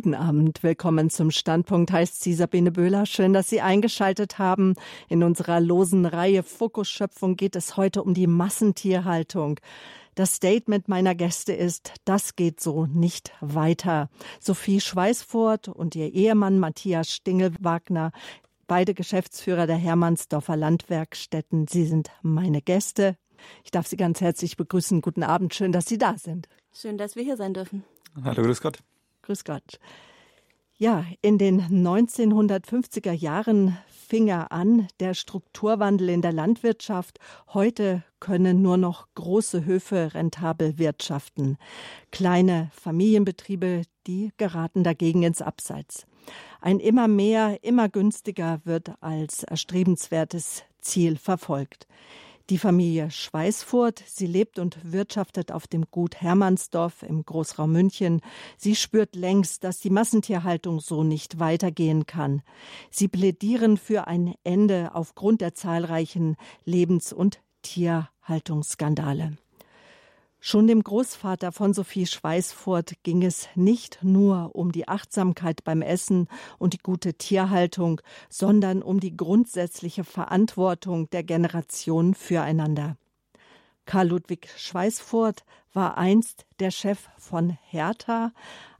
Guten Abend, willkommen zum Standpunkt, heißt sie Sabine Böhler. Schön, dass Sie eingeschaltet haben. In unserer losen Reihe Fokusschöpfung geht es heute um die Massentierhaltung. Das Statement meiner Gäste ist, das geht so nicht weiter. Sophie Schweißfurt und ihr Ehemann Matthias Stingel-Wagner beide Geschäftsführer der Hermannsdorfer Landwerkstätten. Sie sind meine Gäste. Ich darf Sie ganz herzlich begrüßen. Guten Abend. Schön, dass Sie da sind. Schön, dass wir hier sein dürfen. Hallo, grüß Gott. Grüß Gott. Ja, in den 1950er Jahren fing er an, der Strukturwandel in der Landwirtschaft. Heute können nur noch große Höfe rentabel wirtschaften. Kleine Familienbetriebe, die geraten dagegen ins Abseits. Ein immer mehr, immer günstiger wird als erstrebenswertes Ziel verfolgt. Die Familie Schweißfurt, sie lebt und wirtschaftet auf dem Gut Hermannsdorf im Großraum München. Sie spürt längst, dass die Massentierhaltung so nicht weitergehen kann. Sie plädieren für ein Ende aufgrund der zahlreichen Lebens- und Tierhaltungsskandale. Schon dem Großvater von Sophie Schweißfurt ging es nicht nur um die Achtsamkeit beim Essen und die gute Tierhaltung, sondern um die grundsätzliche Verantwortung der Generationen füreinander. Karl Ludwig Schweißfurt war einst der Chef von Hertha,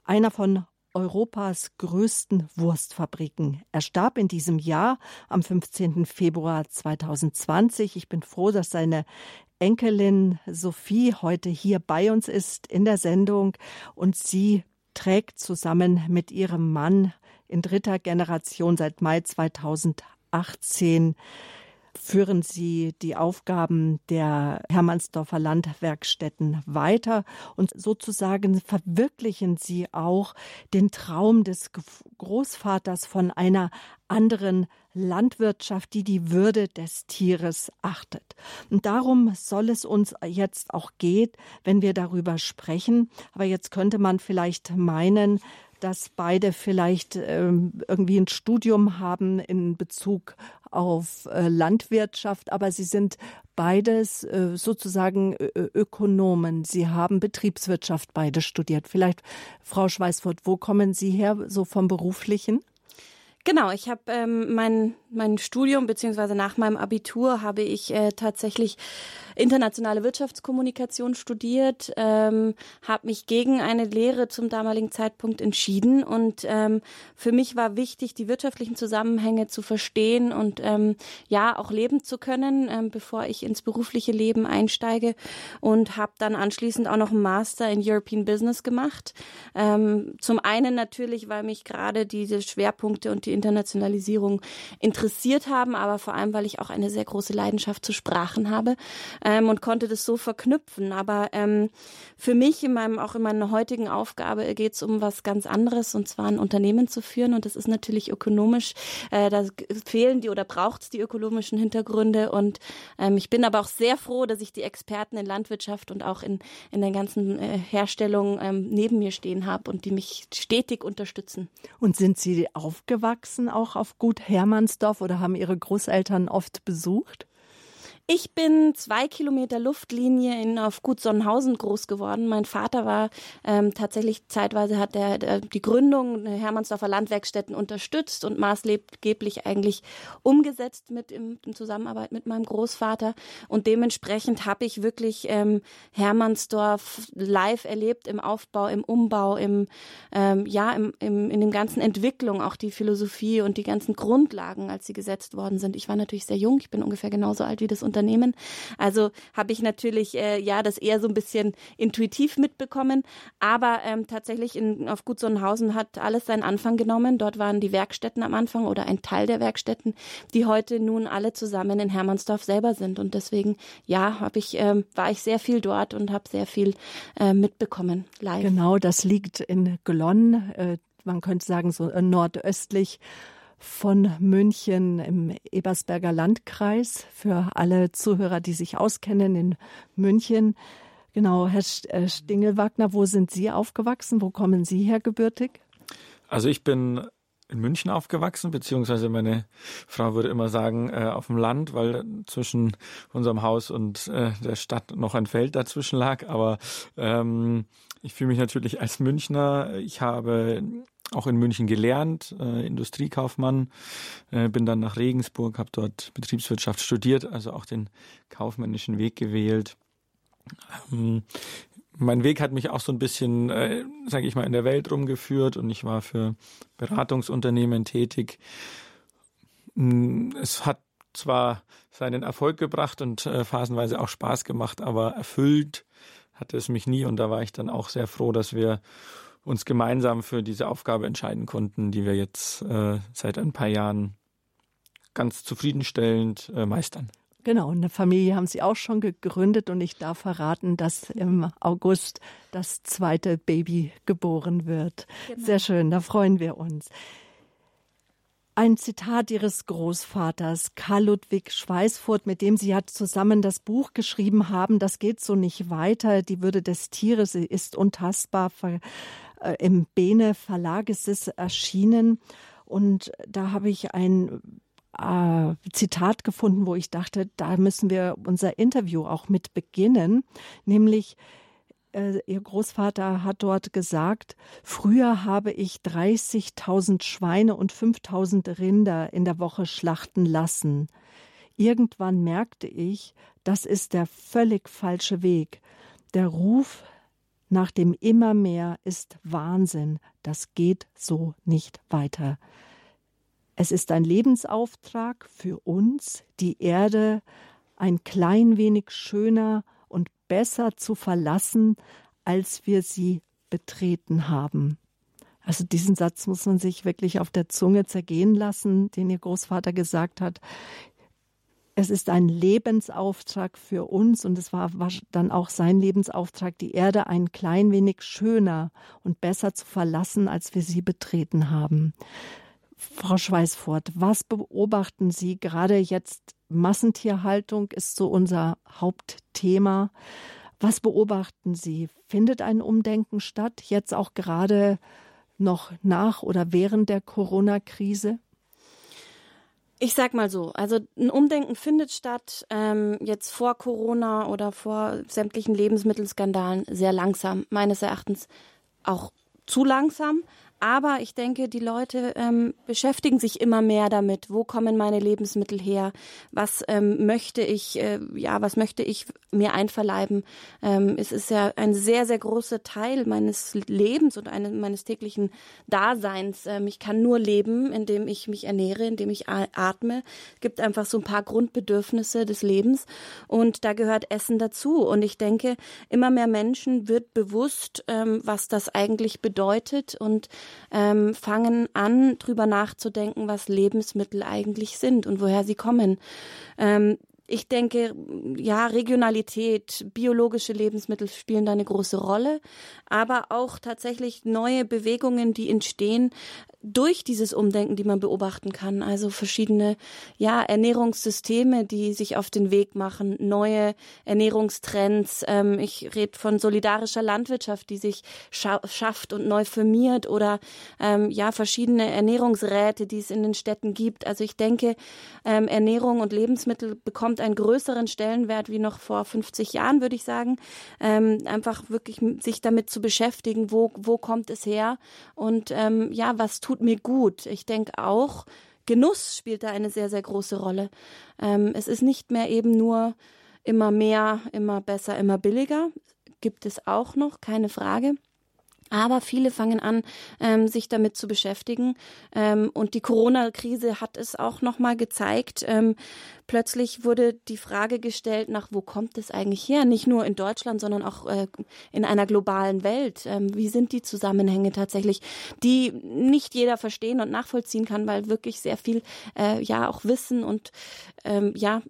einer von Europas größten Wurstfabriken. Er starb in diesem Jahr am 15. Februar 2020. Ich bin froh, dass seine Enkelin Sophie heute hier bei uns ist in der Sendung und sie trägt zusammen mit ihrem Mann in dritter Generation seit Mai 2018 führen Sie die Aufgaben der Hermannsdorfer Landwerkstätten weiter und sozusagen verwirklichen Sie auch den Traum des Großvaters von einer anderen Landwirtschaft, die die Würde des Tieres achtet. Und darum soll es uns jetzt auch gehen, wenn wir darüber sprechen. Aber jetzt könnte man vielleicht meinen, dass beide vielleicht ähm, irgendwie ein Studium haben in Bezug auf äh, Landwirtschaft, aber sie sind beides äh, sozusagen Ökonomen. Sie haben Betriebswirtschaft beide studiert. Vielleicht, Frau Schweißfurt, wo kommen Sie her, so vom Beruflichen? Genau, ich habe ähm, mein, mein Studium beziehungsweise nach meinem Abitur habe ich äh, tatsächlich internationale Wirtschaftskommunikation studiert, ähm, habe mich gegen eine Lehre zum damaligen Zeitpunkt entschieden und ähm, für mich war wichtig, die wirtschaftlichen Zusammenhänge zu verstehen und ähm, ja auch leben zu können, ähm, bevor ich ins berufliche Leben einsteige und habe dann anschließend auch noch einen Master in European Business gemacht. Ähm, zum einen natürlich, weil mich gerade diese Schwerpunkte und die Internationalisierung interessiert haben, aber vor allem, weil ich auch eine sehr große Leidenschaft zu Sprachen habe ähm, und konnte das so verknüpfen. Aber ähm, für mich in meinem, auch in meiner heutigen Aufgabe geht es um was ganz anderes und zwar ein Unternehmen zu führen. Und das ist natürlich ökonomisch. Äh, da fehlen die oder braucht es die ökonomischen Hintergründe. Und ähm, ich bin aber auch sehr froh, dass ich die Experten in Landwirtschaft und auch in, in der ganzen äh, Herstellung ähm, neben mir stehen habe und die mich stetig unterstützen. Und sind Sie aufgewachsen auch auf Gut Hermannsdorf oder haben Ihre Großeltern oft besucht? Ich bin zwei Kilometer Luftlinie in, auf Gut Sonnenhausen groß geworden. Mein Vater war ähm, tatsächlich zeitweise hat er die Gründung Hermannsdorfer Landwerkstätten unterstützt und maßgeblich eigentlich umgesetzt mit im, in Zusammenarbeit mit meinem Großvater. Und dementsprechend habe ich wirklich ähm, Hermannsdorf live erlebt im Aufbau, im Umbau, im ähm, ja im, im, in dem ganzen Entwicklung, auch die Philosophie und die ganzen Grundlagen, als sie gesetzt worden sind. Ich war natürlich sehr jung. Ich bin ungefähr genauso alt wie das Unternehmen. Unternehmen. Also habe ich natürlich äh, ja das eher so ein bisschen intuitiv mitbekommen. Aber ähm, tatsächlich in, auf Gut Sonnenhausen hat alles seinen Anfang genommen. Dort waren die Werkstätten am Anfang oder ein Teil der Werkstätten, die heute nun alle zusammen in Hermannsdorf selber sind. Und deswegen ja, habe ich ähm, war ich sehr viel dort und habe sehr viel äh, mitbekommen live. Genau, das liegt in Glonn. Äh, man könnte sagen so äh, nordöstlich von München im Ebersberger Landkreis für alle Zuhörer, die sich auskennen in München. Genau, Herr äh, Stingelwagner, wo sind Sie aufgewachsen? Wo kommen Sie her gebürtig? Also ich bin in München aufgewachsen, beziehungsweise meine Frau würde immer sagen, äh, auf dem Land, weil zwischen unserem Haus und äh, der Stadt noch ein Feld dazwischen lag. Aber ähm, ich fühle mich natürlich als Münchner. Ich habe auch in München gelernt, äh, Industriekaufmann, äh, bin dann nach Regensburg, habe dort Betriebswirtschaft studiert, also auch den kaufmännischen Weg gewählt. Ähm, mein Weg hat mich auch so ein bisschen, äh, sage ich mal, in der Welt rumgeführt und ich war für Beratungsunternehmen tätig. Mm, es hat zwar seinen Erfolg gebracht und äh, phasenweise auch Spaß gemacht, aber erfüllt hatte es mich nie und da war ich dann auch sehr froh, dass wir uns gemeinsam für diese Aufgabe entscheiden konnten, die wir jetzt äh, seit ein paar Jahren ganz zufriedenstellend äh, meistern. Genau, eine Familie haben Sie auch schon gegründet und ich darf verraten, dass im August das zweite Baby geboren wird. Genau. Sehr schön, da freuen wir uns. Ein Zitat Ihres Großvaters, Karl Ludwig Schweißfurt, mit dem Sie ja zusammen das Buch geschrieben haben, das geht so nicht weiter. Die Würde des Tieres ist untastbar. Äh, Im Bene Verlag ist es erschienen. Und da habe ich ein äh, Zitat gefunden, wo ich dachte, da müssen wir unser Interview auch mit beginnen, nämlich Ihr Großvater hat dort gesagt, früher habe ich 30.000 Schweine und 5.000 Rinder in der Woche schlachten lassen. Irgendwann merkte ich, das ist der völlig falsche Weg. Der Ruf nach dem immer mehr ist Wahnsinn. Das geht so nicht weiter. Es ist ein Lebensauftrag für uns, die Erde ein klein wenig schöner besser zu verlassen, als wir sie betreten haben. Also diesen Satz muss man sich wirklich auf der Zunge zergehen lassen, den ihr Großvater gesagt hat. Es ist ein Lebensauftrag für uns und es war dann auch sein Lebensauftrag, die Erde ein klein wenig schöner und besser zu verlassen, als wir sie betreten haben. Frau Schweißfurt, was beobachten Sie gerade jetzt? Massentierhaltung ist so unser Hauptthema. Was beobachten Sie? Findet ein Umdenken statt, jetzt auch gerade noch nach oder während der Corona-Krise? Ich sag mal so, also ein Umdenken findet statt, ähm, jetzt vor Corona oder vor sämtlichen Lebensmittelskandalen sehr langsam, meines Erachtens auch zu langsam. Aber ich denke, die Leute ähm, beschäftigen sich immer mehr damit, wo kommen meine Lebensmittel her, was ähm, möchte ich, äh, ja, was möchte ich mir einverleiben. Ähm, es ist ja ein sehr, sehr großer Teil meines Lebens und eine, meines täglichen Daseins. Ähm, ich kann nur leben, indem ich mich ernähre, indem ich atme. Es gibt einfach so ein paar Grundbedürfnisse des Lebens und da gehört Essen dazu. Und ich denke, immer mehr Menschen wird bewusst, ähm, was das eigentlich bedeutet und ähm, fangen an, drüber nachzudenken, was Lebensmittel eigentlich sind und woher sie kommen. Ähm, ich denke, ja, Regionalität, biologische Lebensmittel spielen da eine große Rolle, aber auch tatsächlich neue Bewegungen, die entstehen, durch dieses Umdenken, die man beobachten kann. Also verschiedene ja, Ernährungssysteme, die sich auf den Weg machen, neue Ernährungstrends. Ähm, ich rede von solidarischer Landwirtschaft, die sich scha schafft und neu firmiert oder ähm, ja, verschiedene Ernährungsräte, die es in den Städten gibt. Also ich denke, ähm, Ernährung und Lebensmittel bekommt einen größeren Stellenwert wie noch vor 50 Jahren, würde ich sagen. Ähm, einfach wirklich sich damit zu beschäftigen, wo, wo kommt es her und ähm, ja, was tut mir gut. Ich denke auch, Genuss spielt da eine sehr, sehr große Rolle. Ähm, es ist nicht mehr eben nur immer mehr, immer besser, immer billiger. Gibt es auch noch, keine Frage. Aber viele fangen an, ähm, sich damit zu beschäftigen. Ähm, und die Corona-Krise hat es auch nochmal gezeigt. Ähm, plötzlich wurde die Frage gestellt, nach wo kommt es eigentlich her? Nicht nur in Deutschland, sondern auch äh, in einer globalen Welt. Ähm, wie sind die Zusammenhänge tatsächlich, die nicht jeder verstehen und nachvollziehen kann, weil wirklich sehr viel äh, ja auch Wissen und ähm, ja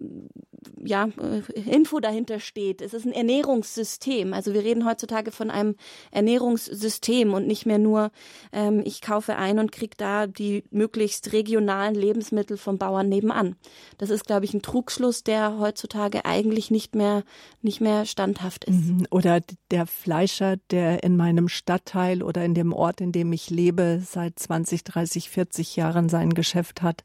ja, äh, Info dahinter steht. Es ist ein Ernährungssystem. Also wir reden heutzutage von einem Ernährungssystem und nicht mehr nur, ähm, ich kaufe ein und kriege da die möglichst regionalen Lebensmittel vom Bauern nebenan. Das ist, glaube ich, ein Trugschluss, der heutzutage eigentlich nicht mehr, nicht mehr standhaft ist. Mhm. Oder der Fleischer, der in meinem Stadtteil oder in dem Ort, in dem ich lebe, seit 20, 30, 40 Jahren sein Geschäft hat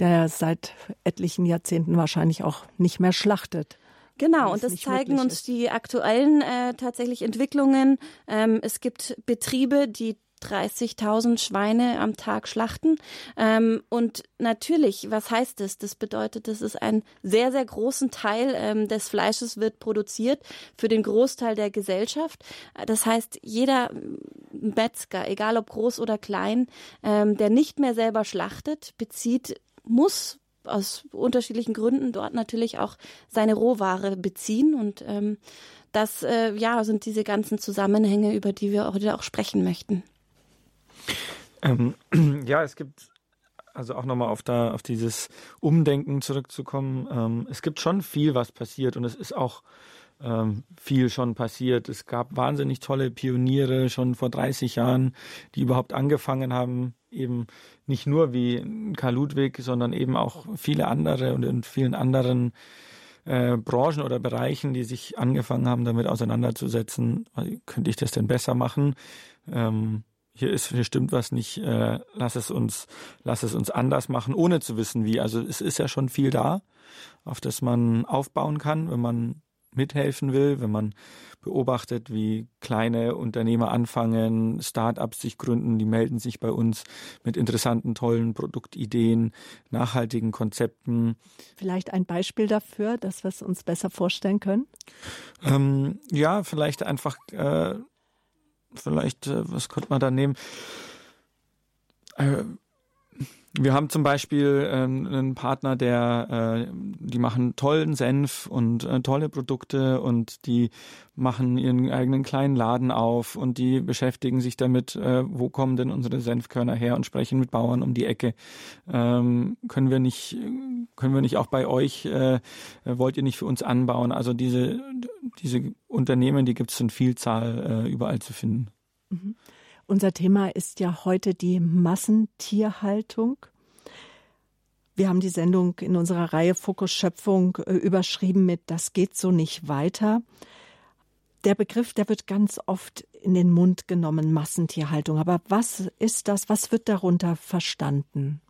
der seit etlichen Jahrzehnten wahrscheinlich auch nicht mehr schlachtet. Genau, und das zeigen uns ist. die aktuellen äh, tatsächlich Entwicklungen. Ähm, es gibt Betriebe, die 30.000 Schweine am Tag schlachten. Ähm, und natürlich, was heißt das? Das bedeutet, das ist ein sehr, sehr großen Teil ähm, des Fleisches wird produziert für den Großteil der Gesellschaft. Das heißt, jeder Metzger, egal ob groß oder klein, ähm, der nicht mehr selber schlachtet, bezieht, muss aus unterschiedlichen Gründen dort natürlich auch seine Rohware beziehen und ähm, das äh, ja sind diese ganzen Zusammenhänge, über die wir heute auch sprechen möchten. Ähm, ja, es gibt also auch nochmal auf auf dieses Umdenken zurückzukommen. Ähm, es gibt schon viel, was passiert und es ist auch ähm, viel schon passiert. Es gab wahnsinnig tolle Pioniere schon vor 30 Jahren, die überhaupt angefangen haben, eben nicht nur wie Karl Ludwig, sondern eben auch viele andere und in vielen anderen äh, Branchen oder Bereichen, die sich angefangen haben, damit auseinanderzusetzen. Könnte ich das denn besser machen? Ähm, hier ist, hier stimmt was nicht, äh, lass es uns, lass es uns anders machen, ohne zu wissen wie. Also es ist ja schon viel da, auf das man aufbauen kann, wenn man mithelfen will, wenn man beobachtet, wie kleine Unternehmer anfangen, Start-ups sich gründen, die melden sich bei uns mit interessanten, tollen Produktideen, nachhaltigen Konzepten. Vielleicht ein Beispiel dafür, dass wir es uns besser vorstellen können? Ähm, ja, vielleicht einfach, äh, vielleicht, äh, was könnte man da nehmen? Wir haben zum Beispiel äh, einen Partner, der, äh, die machen tollen Senf und äh, tolle Produkte und die machen ihren eigenen kleinen Laden auf und die beschäftigen sich damit, äh, wo kommen denn unsere Senfkörner her und sprechen mit Bauern um die Ecke. Ähm, können wir nicht, können wir nicht auch bei euch, wollt ihr nicht für uns anbauen? Also diese, diese Unternehmen, die gibt es in Vielzahl überall zu finden. Mhm. Unser Thema ist ja heute die Massentierhaltung. Wir haben die Sendung in unserer Reihe Fokus Schöpfung äh, überschrieben mit Das geht so nicht weiter. Der Begriff, der wird ganz oft in den Mund genommen, Massentierhaltung. Aber was ist das? Was wird darunter verstanden?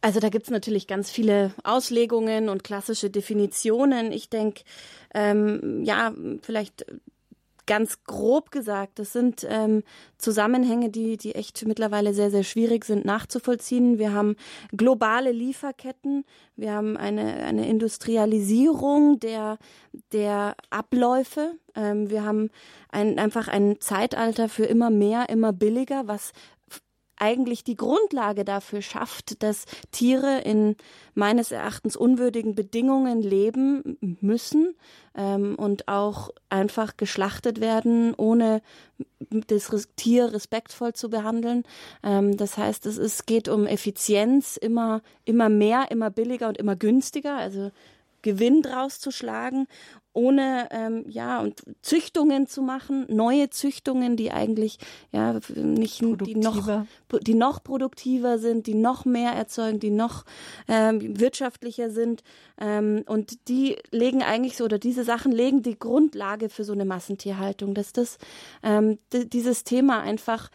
Also da gibt es natürlich ganz viele Auslegungen und klassische Definitionen. Ich denke, ähm, ja, vielleicht ganz grob gesagt, das sind ähm, Zusammenhänge, die, die echt mittlerweile sehr, sehr schwierig sind nachzuvollziehen. Wir haben globale Lieferketten, wir haben eine, eine Industrialisierung der, der Abläufe, ähm, wir haben ein, einfach ein Zeitalter für immer mehr, immer billiger, was eigentlich die Grundlage dafür schafft, dass Tiere in meines Erachtens unwürdigen Bedingungen leben müssen ähm, und auch einfach geschlachtet werden, ohne das Tier respektvoll zu behandeln. Ähm, das heißt, es ist, geht um Effizienz, immer, immer mehr, immer billiger und immer günstiger. Also Gewinn draus zu schlagen ohne ähm, ja und Züchtungen zu machen, neue Züchtungen, die eigentlich ja nicht die noch die noch produktiver sind, die noch mehr erzeugen, die noch ähm, wirtschaftlicher sind ähm, und die legen eigentlich so oder diese Sachen legen die Grundlage für so eine Massentierhaltung, dass das ähm, dieses Thema einfach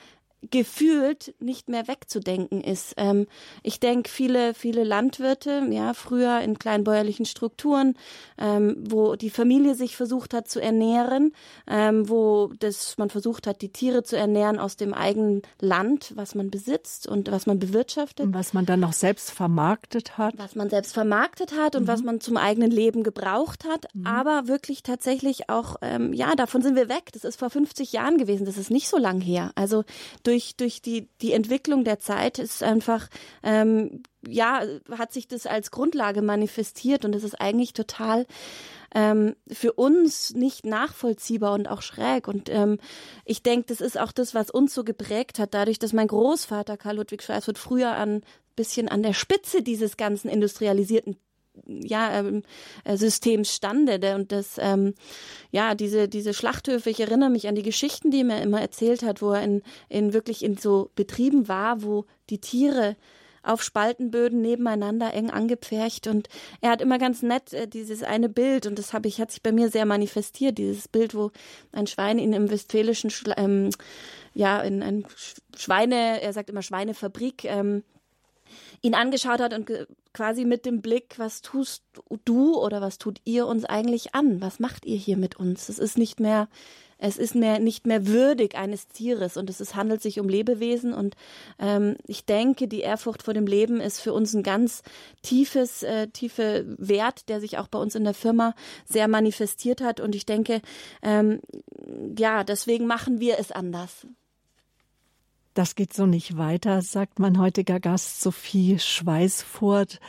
gefühlt nicht mehr wegzudenken ist. Ähm, ich denke, viele, viele Landwirte, ja, früher in kleinbäuerlichen Strukturen, ähm, wo die Familie sich versucht hat zu ernähren, ähm, wo das, man versucht hat, die Tiere zu ernähren aus dem eigenen Land, was man besitzt und was man bewirtschaftet. Und was man dann noch selbst vermarktet hat. Was man selbst vermarktet hat und mhm. was man zum eigenen Leben gebraucht hat. Mhm. Aber wirklich tatsächlich auch, ähm, ja, davon sind wir weg. Das ist vor 50 Jahren gewesen. Das ist nicht so lang her. Also durch, durch die, die Entwicklung der Zeit ist einfach, ähm, ja, hat sich das als Grundlage manifestiert und das ist eigentlich total ähm, für uns nicht nachvollziehbar und auch schräg. Und ähm, ich denke, das ist auch das, was uns so geprägt hat, dadurch, dass mein Großvater Karl Ludwig Schweizfurt früher an bisschen an der Spitze dieses ganzen industrialisierten ja, ähm, äh, Systems stande. Und das, ähm, ja, diese, diese Schlachthöfe, ich erinnere mich an die Geschichten, die er mir immer erzählt hat, wo er in, in wirklich in so Betrieben war, wo die Tiere auf Spaltenböden nebeneinander eng angepfercht und er hat immer ganz nett äh, dieses eine Bild und das habe ich hat sich bei mir sehr manifestiert dieses Bild wo ein Schwein in einem westfälischen ähm, ja in einem Schweine er sagt immer Schweinefabrik ähm, ihn angeschaut hat und quasi mit dem Blick, was tust du oder was tut ihr uns eigentlich an? Was macht ihr hier mit uns? Es ist nicht mehr es ist mehr, nicht mehr würdig eines Tieres und es ist, handelt sich um Lebewesen und ähm, ich denke, die Ehrfurcht vor dem Leben ist für uns ein ganz tiefes, äh, tiefe Wert, der sich auch bei uns in der Firma sehr manifestiert hat und ich denke, ähm, ja, deswegen machen wir es anders. Das geht so nicht weiter, sagt mein heutiger Gast Sophie Schweißfurt.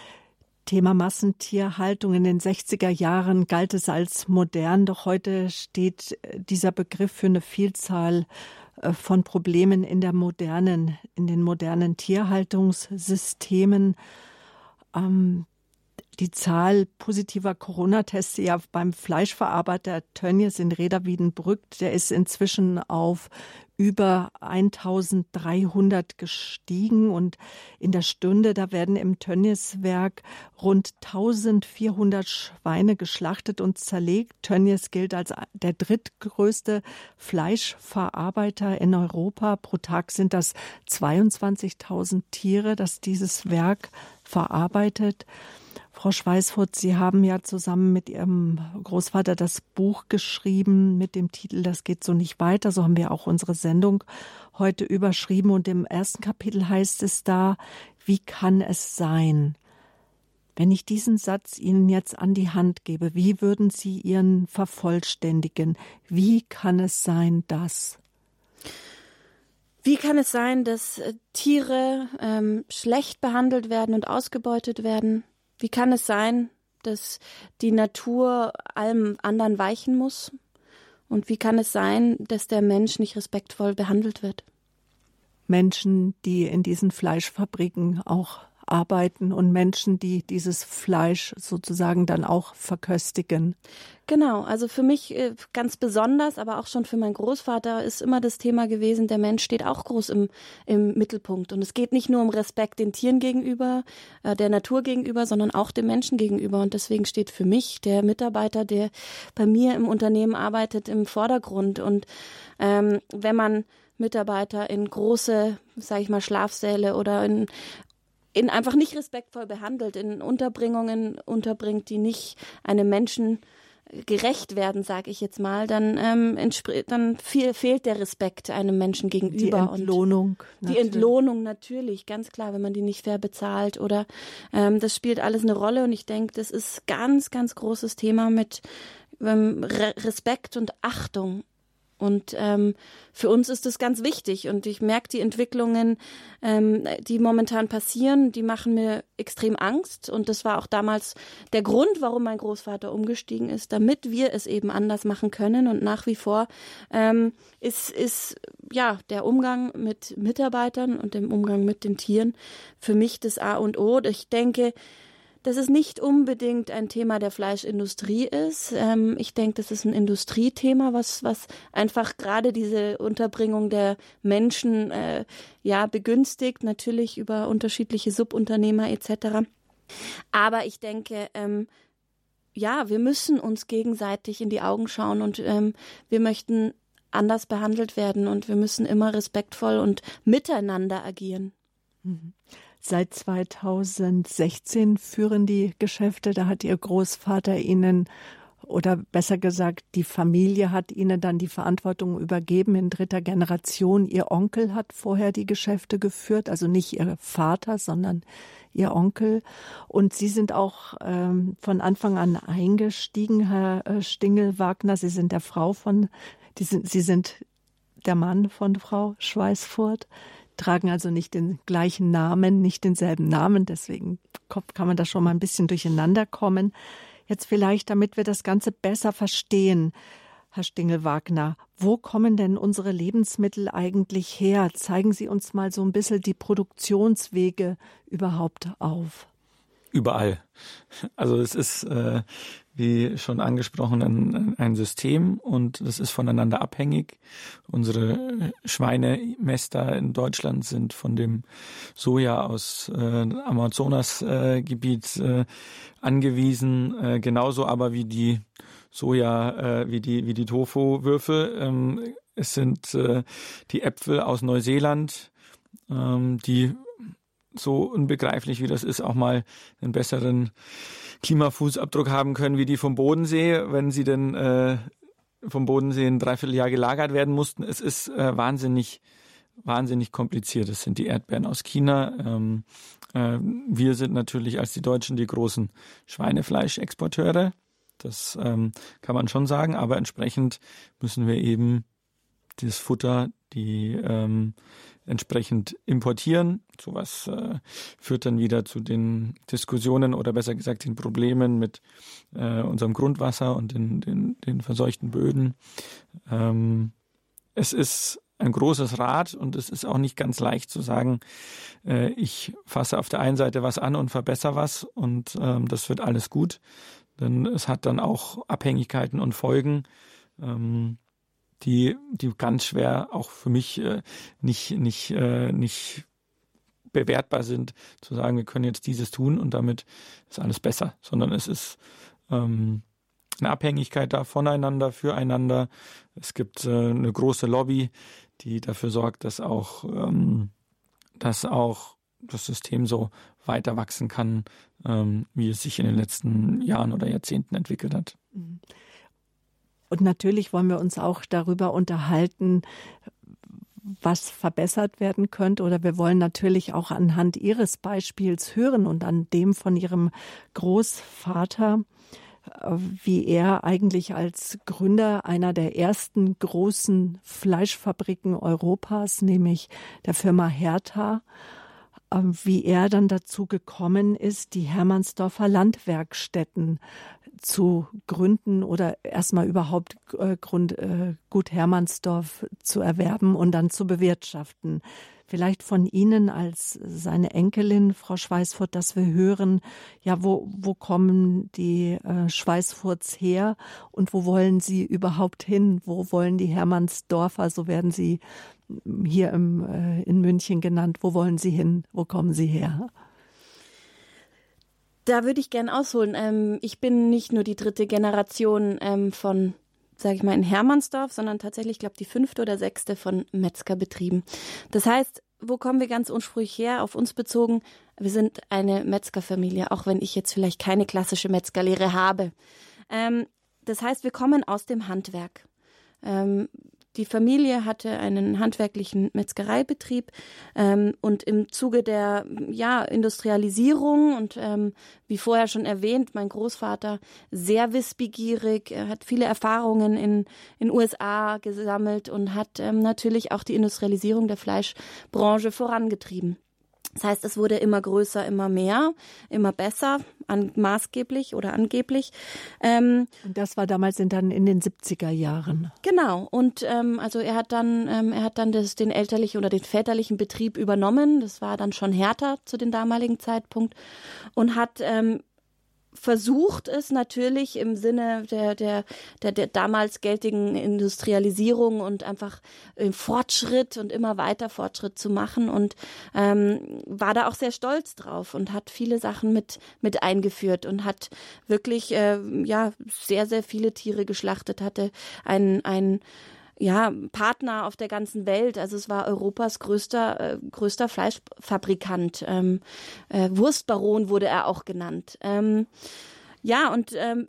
Thema Massentierhaltung in den 60er Jahren galt es als modern, doch heute steht äh, dieser Begriff für eine Vielzahl äh, von Problemen in der modernen, in den modernen Tierhaltungssystemen. Ähm, die Zahl positiver Corona-Tests ja beim Fleischverarbeiter Tönnies in Reda Wiedenbrück, der ist inzwischen auf über 1300 gestiegen und in der Stunde, da werden im Tönnies-Werk rund 1400 Schweine geschlachtet und zerlegt. Tönnies gilt als der drittgrößte Fleischverarbeiter in Europa. Pro Tag sind das 22.000 Tiere, das dieses Werk verarbeitet. Frau Schweißfurt, Sie haben ja zusammen mit Ihrem Großvater das Buch geschrieben mit dem Titel Das geht so nicht weiter. So haben wir auch unsere Sendung heute überschrieben. Und im ersten Kapitel heißt es da, wie kann es sein? Wenn ich diesen Satz Ihnen jetzt an die Hand gebe, wie würden Sie Ihren vervollständigen? Wie kann es sein, dass? Wie kann es sein, dass Tiere ähm, schlecht behandelt werden und ausgebeutet werden? Wie kann es sein, dass die Natur allem anderen weichen muss? Und wie kann es sein, dass der Mensch nicht respektvoll behandelt wird? Menschen, die in diesen Fleischfabriken auch arbeiten und Menschen, die dieses Fleisch sozusagen dann auch verköstigen. Genau, also für mich äh, ganz besonders, aber auch schon für meinen Großvater ist immer das Thema gewesen, der Mensch steht auch groß im, im Mittelpunkt. Und es geht nicht nur um Respekt den Tieren gegenüber, äh, der Natur gegenüber, sondern auch dem Menschen gegenüber. Und deswegen steht für mich der Mitarbeiter, der bei mir im Unternehmen arbeitet, im Vordergrund. Und ähm, wenn man Mitarbeiter in große, sage ich mal, Schlafsäle oder in in einfach nicht respektvoll behandelt, in Unterbringungen unterbringt, die nicht einem Menschen gerecht werden, sage ich jetzt mal, dann, ähm, dann viel, fehlt der Respekt einem Menschen gegenüber. Die Entlohnung. Und die Entlohnung natürlich, ganz klar, wenn man die nicht fair bezahlt oder ähm, das spielt alles eine Rolle und ich denke, das ist ganz, ganz großes Thema mit ähm, Re Respekt und Achtung und ähm, für uns ist das ganz wichtig. Und ich merke die Entwicklungen, ähm, die momentan passieren, die machen mir extrem Angst. Und das war auch damals der Grund, warum mein Großvater umgestiegen ist, damit wir es eben anders machen können. Und nach wie vor ähm, ist, ist ja der Umgang mit Mitarbeitern und dem Umgang mit den Tieren für mich das A und O. Ich denke, dass es nicht unbedingt ein Thema der Fleischindustrie ist. Ähm, ich denke, das ist ein Industriethema, was, was einfach gerade diese Unterbringung der Menschen äh, ja begünstigt, natürlich über unterschiedliche Subunternehmer etc. Aber ich denke, ähm, ja, wir müssen uns gegenseitig in die Augen schauen und ähm, wir möchten anders behandelt werden und wir müssen immer respektvoll und miteinander agieren. Mhm. Seit 2016 führen die Geschäfte. Da hat Ihr Großvater Ihnen oder besser gesagt, die Familie hat Ihnen dann die Verantwortung übergeben in dritter Generation. Ihr Onkel hat vorher die Geschäfte geführt, also nicht Ihr Vater, sondern Ihr Onkel. Und Sie sind auch ähm, von Anfang an eingestiegen, Herr äh, Stingel-Wagner. Sie sind der Frau von, die sind, Sie sind der Mann von Frau Schweißfurt tragen also nicht den gleichen Namen, nicht denselben Namen. Deswegen kann man da schon mal ein bisschen durcheinander kommen. Jetzt vielleicht, damit wir das Ganze besser verstehen, Herr Stingel-Wagner, wo kommen denn unsere Lebensmittel eigentlich her? Zeigen Sie uns mal so ein bisschen die Produktionswege überhaupt auf. Überall. Also es ist äh, wie schon angesprochen, ein, ein System und das ist voneinander abhängig. Unsere Schweinemester in Deutschland sind von dem Soja aus äh, Amazonasgebiet äh, äh, angewiesen, äh, genauso aber wie die Soja, äh, wie die wie die Tofu-Würfel. Ähm, es sind äh, die Äpfel aus Neuseeland, ähm, die so unbegreiflich wie das ist, auch mal einen besseren Klimafußabdruck haben können wie die vom Bodensee, wenn sie denn äh, vom Bodensee ein Dreivierteljahr gelagert werden mussten. Es ist äh, wahnsinnig, wahnsinnig kompliziert. Es sind die Erdbeeren aus China. Ähm, äh, wir sind natürlich als die Deutschen die großen Schweinefleischexporteure. Das ähm, kann man schon sagen, aber entsprechend müssen wir eben das Futter, die ähm, entsprechend importieren. Sowas äh, führt dann wieder zu den Diskussionen oder besser gesagt den Problemen mit äh, unserem Grundwasser und den, den, den verseuchten Böden. Ähm, es ist ein großes Rad und es ist auch nicht ganz leicht zu sagen, äh, ich fasse auf der einen Seite was an und verbessere was und ähm, das wird alles gut, denn es hat dann auch Abhängigkeiten und Folgen. Ähm, die, die ganz schwer auch für mich äh, nicht, nicht, äh, nicht bewertbar sind, zu sagen, wir können jetzt dieses tun und damit ist alles besser, sondern es ist ähm, eine Abhängigkeit da voneinander, füreinander. Es gibt äh, eine große Lobby, die dafür sorgt, dass auch, ähm, dass auch das System so weiter wachsen kann, ähm, wie es sich in den letzten Jahren oder Jahrzehnten entwickelt hat. Mhm. Und natürlich wollen wir uns auch darüber unterhalten, was verbessert werden könnte. Oder wir wollen natürlich auch anhand Ihres Beispiels hören und an dem von Ihrem Großvater, wie er eigentlich als Gründer einer der ersten großen Fleischfabriken Europas, nämlich der Firma Hertha, wie er dann dazu gekommen ist, die Hermannsdorfer Landwerkstätten zu gründen oder erstmal überhaupt äh, Grund, äh, Gut Hermannsdorf zu erwerben und dann zu bewirtschaften. Vielleicht von Ihnen als seine Enkelin, Frau Schweißfurt, dass wir hören, ja, wo, wo kommen die äh, Schweißfurts her und wo wollen sie überhaupt hin? Wo wollen die Hermannsdorfer, so werden sie hier im, äh, in München genannt, wo wollen sie hin? Wo kommen sie her? Da würde ich gern ausholen. Ähm, ich bin nicht nur die dritte Generation ähm, von, sage ich mal, in Hermannsdorf, sondern tatsächlich, glaube die fünfte oder sechste von Metzgerbetrieben. Das heißt, wo kommen wir ganz ursprünglich her? Auf uns bezogen, wir sind eine Metzgerfamilie, auch wenn ich jetzt vielleicht keine klassische Metzgerlehre habe. Ähm, das heißt, wir kommen aus dem Handwerk. Ähm, die Familie hatte einen handwerklichen Metzgereibetrieb ähm, und im Zuge der ja, Industrialisierung und ähm, wie vorher schon erwähnt, mein Großvater sehr wissbegierig, er hat viele Erfahrungen in in USA gesammelt und hat ähm, natürlich auch die Industrialisierung der Fleischbranche vorangetrieben. Das heißt, es wurde immer größer, immer mehr, immer besser, an, maßgeblich oder angeblich. Ähm, das war damals in, dann in den 70er Jahren. Genau. Und ähm, also er hat dann, ähm, er hat dann das, den elterlichen oder den väterlichen Betrieb übernommen. Das war dann schon härter zu dem damaligen Zeitpunkt und hat ähm, versucht es natürlich im Sinne der, der, der, der damals geltigen Industrialisierung und einfach im Fortschritt und immer weiter Fortschritt zu machen. Und ähm, war da auch sehr stolz drauf und hat viele Sachen mit, mit eingeführt und hat wirklich äh, ja sehr, sehr viele Tiere geschlachtet, hatte ein, ein ja, Partner auf der ganzen Welt. Also es war Europas größter, äh, größter Fleischfabrikant. Ähm, äh, Wurstbaron wurde er auch genannt. Ähm, ja, und ähm,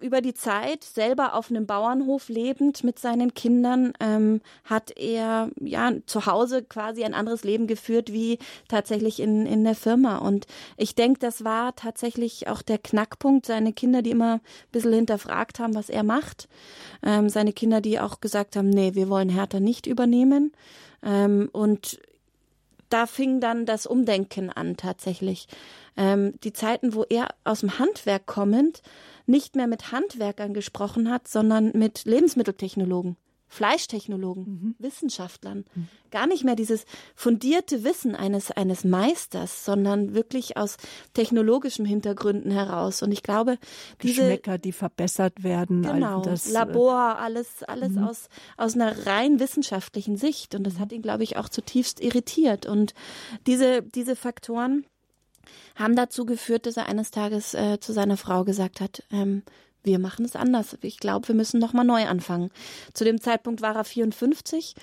über die Zeit selber auf einem Bauernhof lebend mit seinen Kindern ähm, hat er ja zu Hause quasi ein anderes Leben geführt wie tatsächlich in in der Firma. Und ich denke, das war tatsächlich auch der Knackpunkt. Seine Kinder, die immer ein bisschen hinterfragt haben, was er macht, ähm, seine Kinder, die auch gesagt haben, nee, wir wollen Hertha nicht übernehmen. Ähm, und da fing dann das Umdenken an tatsächlich. Ähm, die Zeiten, wo er aus dem Handwerk kommend nicht mehr mit Handwerkern gesprochen hat, sondern mit Lebensmitteltechnologen. Fleischtechnologen, mhm. Wissenschaftlern. Mhm. Gar nicht mehr dieses fundierte Wissen eines, eines Meisters, sondern wirklich aus technologischen Hintergründen heraus. Und ich glaube, diese Geschmäcker, die verbessert werden. Genau, das, äh, Labor, alles, alles mhm. aus, aus einer rein wissenschaftlichen Sicht. Und das hat ihn, glaube ich, auch zutiefst irritiert. Und diese, diese Faktoren haben dazu geführt, dass er eines Tages äh, zu seiner Frau gesagt hat, ähm, wir machen es anders. Ich glaube, wir müssen nochmal neu anfangen. Zu dem Zeitpunkt war er 54,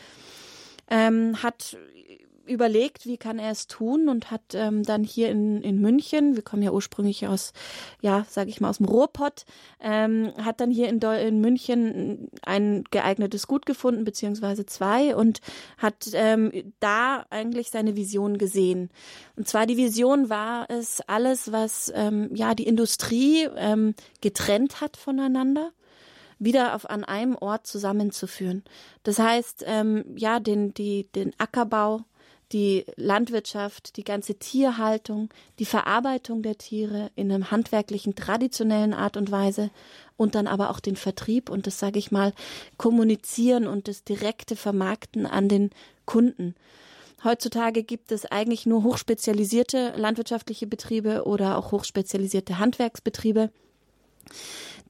ähm, hat überlegt, wie kann er es tun und hat ähm, dann hier in, in München, wir kommen ja ursprünglich aus, ja, sage ich mal, aus dem Ruhrpott, ähm, hat dann hier in, in München ein geeignetes Gut gefunden, beziehungsweise zwei und hat ähm, da eigentlich seine Vision gesehen. Und zwar die Vision war es, alles, was ähm, ja die Industrie ähm, getrennt hat voneinander, wieder auf an einem Ort zusammenzuführen. Das heißt, ähm, ja, den, die, den Ackerbau, die Landwirtschaft, die ganze Tierhaltung, die Verarbeitung der Tiere in einem handwerklichen, traditionellen Art und Weise und dann aber auch den Vertrieb und das, sage ich mal, Kommunizieren und das direkte Vermarkten an den Kunden. Heutzutage gibt es eigentlich nur hochspezialisierte landwirtschaftliche Betriebe oder auch hochspezialisierte Handwerksbetriebe.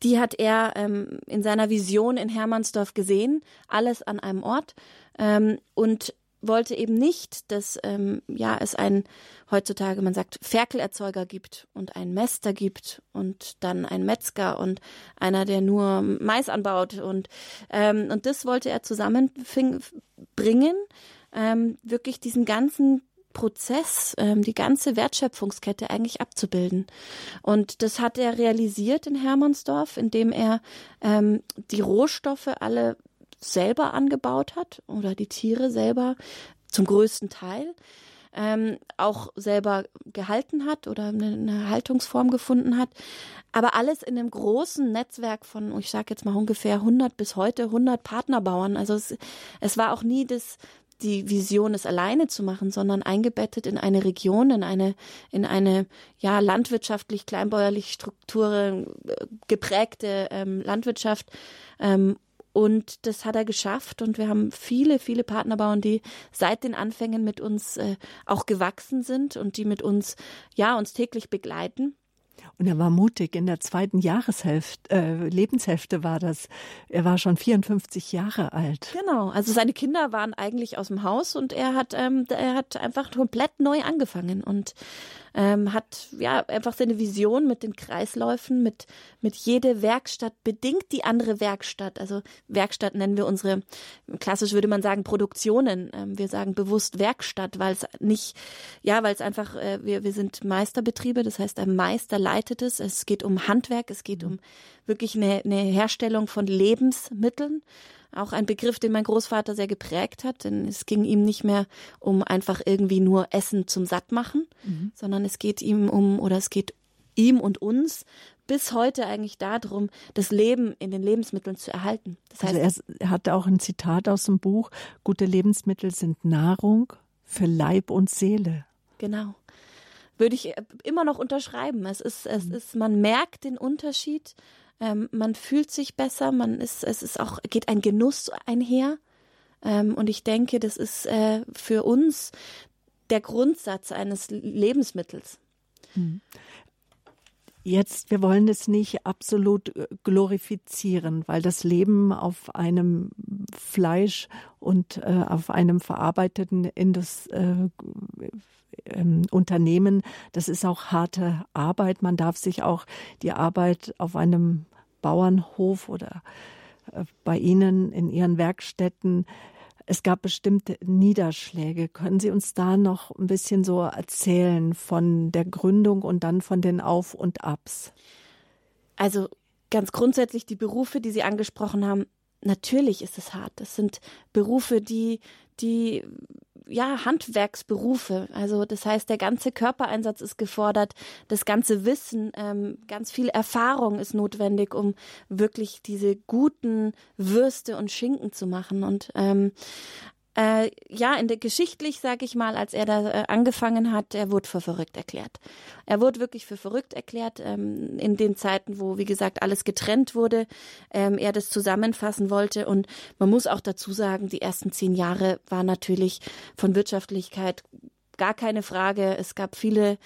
Die hat er ähm, in seiner Vision in Hermannsdorf gesehen, alles an einem Ort. Ähm, und wollte eben nicht, dass ähm, ja es ein heutzutage man sagt Ferkelerzeuger gibt und einen Mäster gibt und dann ein Metzger und einer, der nur Mais anbaut und ähm, und das wollte er zusammenbringen, ähm, wirklich diesen ganzen Prozess, ähm, die ganze Wertschöpfungskette eigentlich abzubilden. Und das hat er realisiert in Hermannsdorf, indem er ähm, die Rohstoffe alle selber angebaut hat oder die Tiere selber zum größten Teil ähm, auch selber gehalten hat oder eine, eine, Haltungsform gefunden hat. Aber alles in einem großen Netzwerk von, ich sage jetzt mal ungefähr 100 bis heute 100 Partnerbauern. Also es, es war auch nie das, die Vision, es alleine zu machen, sondern eingebettet in eine Region, in eine, in eine ja landwirtschaftlich kleinbäuerlich Strukturen äh, geprägte ähm, Landwirtschaft ähm, und das hat er geschafft. Und wir haben viele, viele Partnerbauern, die seit den Anfängen mit uns äh, auch gewachsen sind und die mit uns, ja, uns täglich begleiten. Und er war mutig. In der zweiten Jahreshälfte, äh, Lebenshälfte war das. Er war schon 54 Jahre alt. Genau. Also seine Kinder waren eigentlich aus dem Haus und er hat, ähm, er hat einfach komplett neu angefangen und ähm, hat ja einfach seine Vision mit den Kreisläufen, mit, mit jede Werkstatt bedingt die andere Werkstatt. Also Werkstatt nennen wir unsere, klassisch würde man sagen, Produktionen. Ähm, wir sagen bewusst Werkstatt, weil es nicht, ja, weil es einfach, äh, wir, wir sind Meisterbetriebe, das heißt, ein Meister leitet es. Es geht um Handwerk, es geht um wirklich eine, eine Herstellung von Lebensmitteln auch ein Begriff, den mein Großvater sehr geprägt hat, denn es ging ihm nicht mehr um einfach irgendwie nur Essen zum Sattmachen, mhm. sondern es geht ihm um oder es geht ihm und uns bis heute eigentlich darum, das Leben in den Lebensmitteln zu erhalten. Das heißt, also er hatte auch ein Zitat aus dem Buch, gute Lebensmittel sind Nahrung für Leib und Seele. Genau. Würde ich immer noch unterschreiben. Es ist, es mhm. ist, man merkt den Unterschied ähm, man fühlt sich besser, man ist, es ist auch, geht ein Genuss einher. Ähm, und ich denke, das ist äh, für uns der Grundsatz eines Lebensmittels. Hm. Jetzt, wir wollen es nicht absolut äh, glorifizieren, weil das Leben auf einem Fleisch und äh, auf einem verarbeiteten Indus, äh, ähm, Unternehmen, das ist auch harte Arbeit. Man darf sich auch die Arbeit auf einem Bauernhof oder äh, bei Ihnen in Ihren Werkstätten es gab bestimmte Niederschläge. Können Sie uns da noch ein bisschen so erzählen von der Gründung und dann von den Auf und Abs? Also ganz grundsätzlich die Berufe, die Sie angesprochen haben, natürlich ist es hart. Das sind Berufe, die, die ja, Handwerksberufe. Also das heißt, der ganze Körpereinsatz ist gefordert, das ganze Wissen, ähm, ganz viel Erfahrung ist notwendig, um wirklich diese guten Würste und Schinken zu machen. Und ähm, äh, ja, in der geschichtlich, sage ich mal, als er da äh, angefangen hat, er wurde für verrückt erklärt. Er wurde wirklich für verrückt erklärt ähm, in den Zeiten, wo, wie gesagt, alles getrennt wurde. Ähm, er das zusammenfassen wollte und man muss auch dazu sagen, die ersten zehn Jahre war natürlich von Wirtschaftlichkeit gar keine Frage. Es gab viele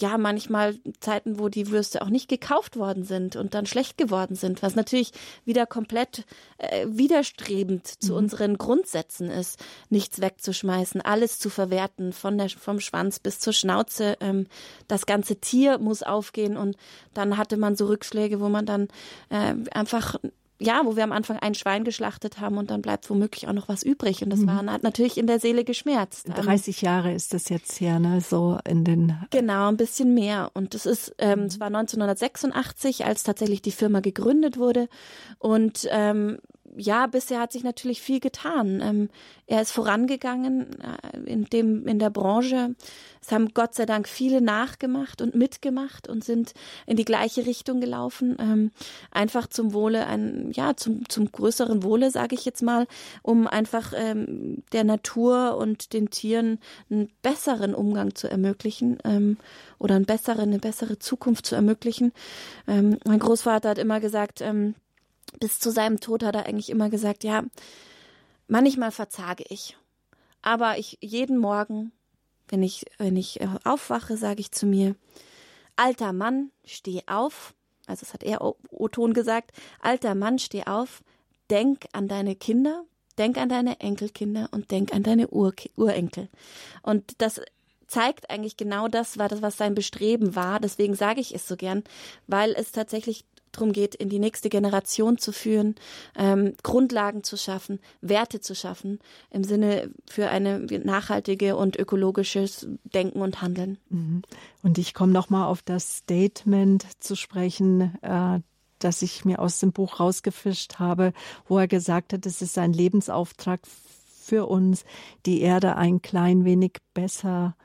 ja manchmal Zeiten, wo die Würste auch nicht gekauft worden sind und dann schlecht geworden sind, was natürlich wieder komplett äh, widerstrebend zu mhm. unseren Grundsätzen ist, nichts wegzuschmeißen, alles zu verwerten, von der vom Schwanz bis zur Schnauze. Ähm, das ganze Tier muss aufgehen und dann hatte man so Rückschläge, wo man dann äh, einfach ja, wo wir am Anfang ein Schwein geschlachtet haben und dann bleibt womöglich auch noch was übrig. Und das mhm. war hat natürlich in der Seele geschmerzt. 30 Jahre ist das jetzt her, ne? So in den. Genau, ein bisschen mehr. Und es ist, ähm, es war 1986, als tatsächlich die Firma gegründet wurde. Und ähm, ja, bisher hat sich natürlich viel getan. Ähm, er ist vorangegangen äh, in dem in der Branche. Es haben Gott sei Dank viele nachgemacht und mitgemacht und sind in die gleiche Richtung gelaufen. Ähm, einfach zum Wohle, ein ja zum zum größeren Wohle, sage ich jetzt mal, um einfach ähm, der Natur und den Tieren einen besseren Umgang zu ermöglichen ähm, oder eine bessere eine bessere Zukunft zu ermöglichen. Ähm, mein Großvater hat immer gesagt ähm, bis zu seinem Tod hat er eigentlich immer gesagt, ja, manchmal verzage ich. Aber ich jeden Morgen, wenn ich, wenn ich äh, aufwache, sage ich zu mir, alter Mann, steh auf. Also das hat er O-Ton gesagt. Alter Mann, steh auf. Denk an deine Kinder, denk an deine Enkelkinder und denk an deine Ur Urenkel. Und das zeigt eigentlich genau das, war das, was sein Bestreben war. Deswegen sage ich es so gern, weil es tatsächlich darum geht, in die nächste Generation zu führen, ähm, Grundlagen zu schaffen, Werte zu schaffen, im Sinne für eine nachhaltige und ökologisches Denken und Handeln. Mhm. Und ich komme noch mal auf das Statement zu sprechen, äh, das ich mir aus dem Buch rausgefischt habe, wo er gesagt hat, es ist ein Lebensauftrag für uns, die Erde ein klein wenig besser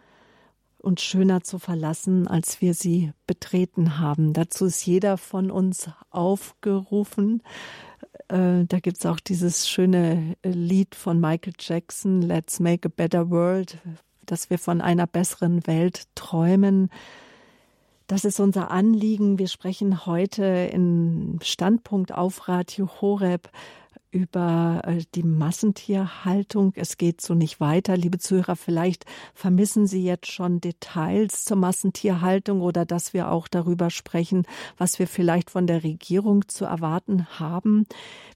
und schöner zu verlassen, als wir sie betreten haben. Dazu ist jeder von uns aufgerufen. Äh, da gibt's auch dieses schöne Lied von Michael Jackson, Let's Make a Better World, dass wir von einer besseren Welt träumen. Das ist unser Anliegen. Wir sprechen heute in Standpunkt auf Radio Horeb über äh, die Massentierhaltung. Es geht so nicht weiter. Liebe Zuhörer, vielleicht vermissen Sie jetzt schon Details zur Massentierhaltung oder dass wir auch darüber sprechen, was wir vielleicht von der Regierung zu erwarten haben.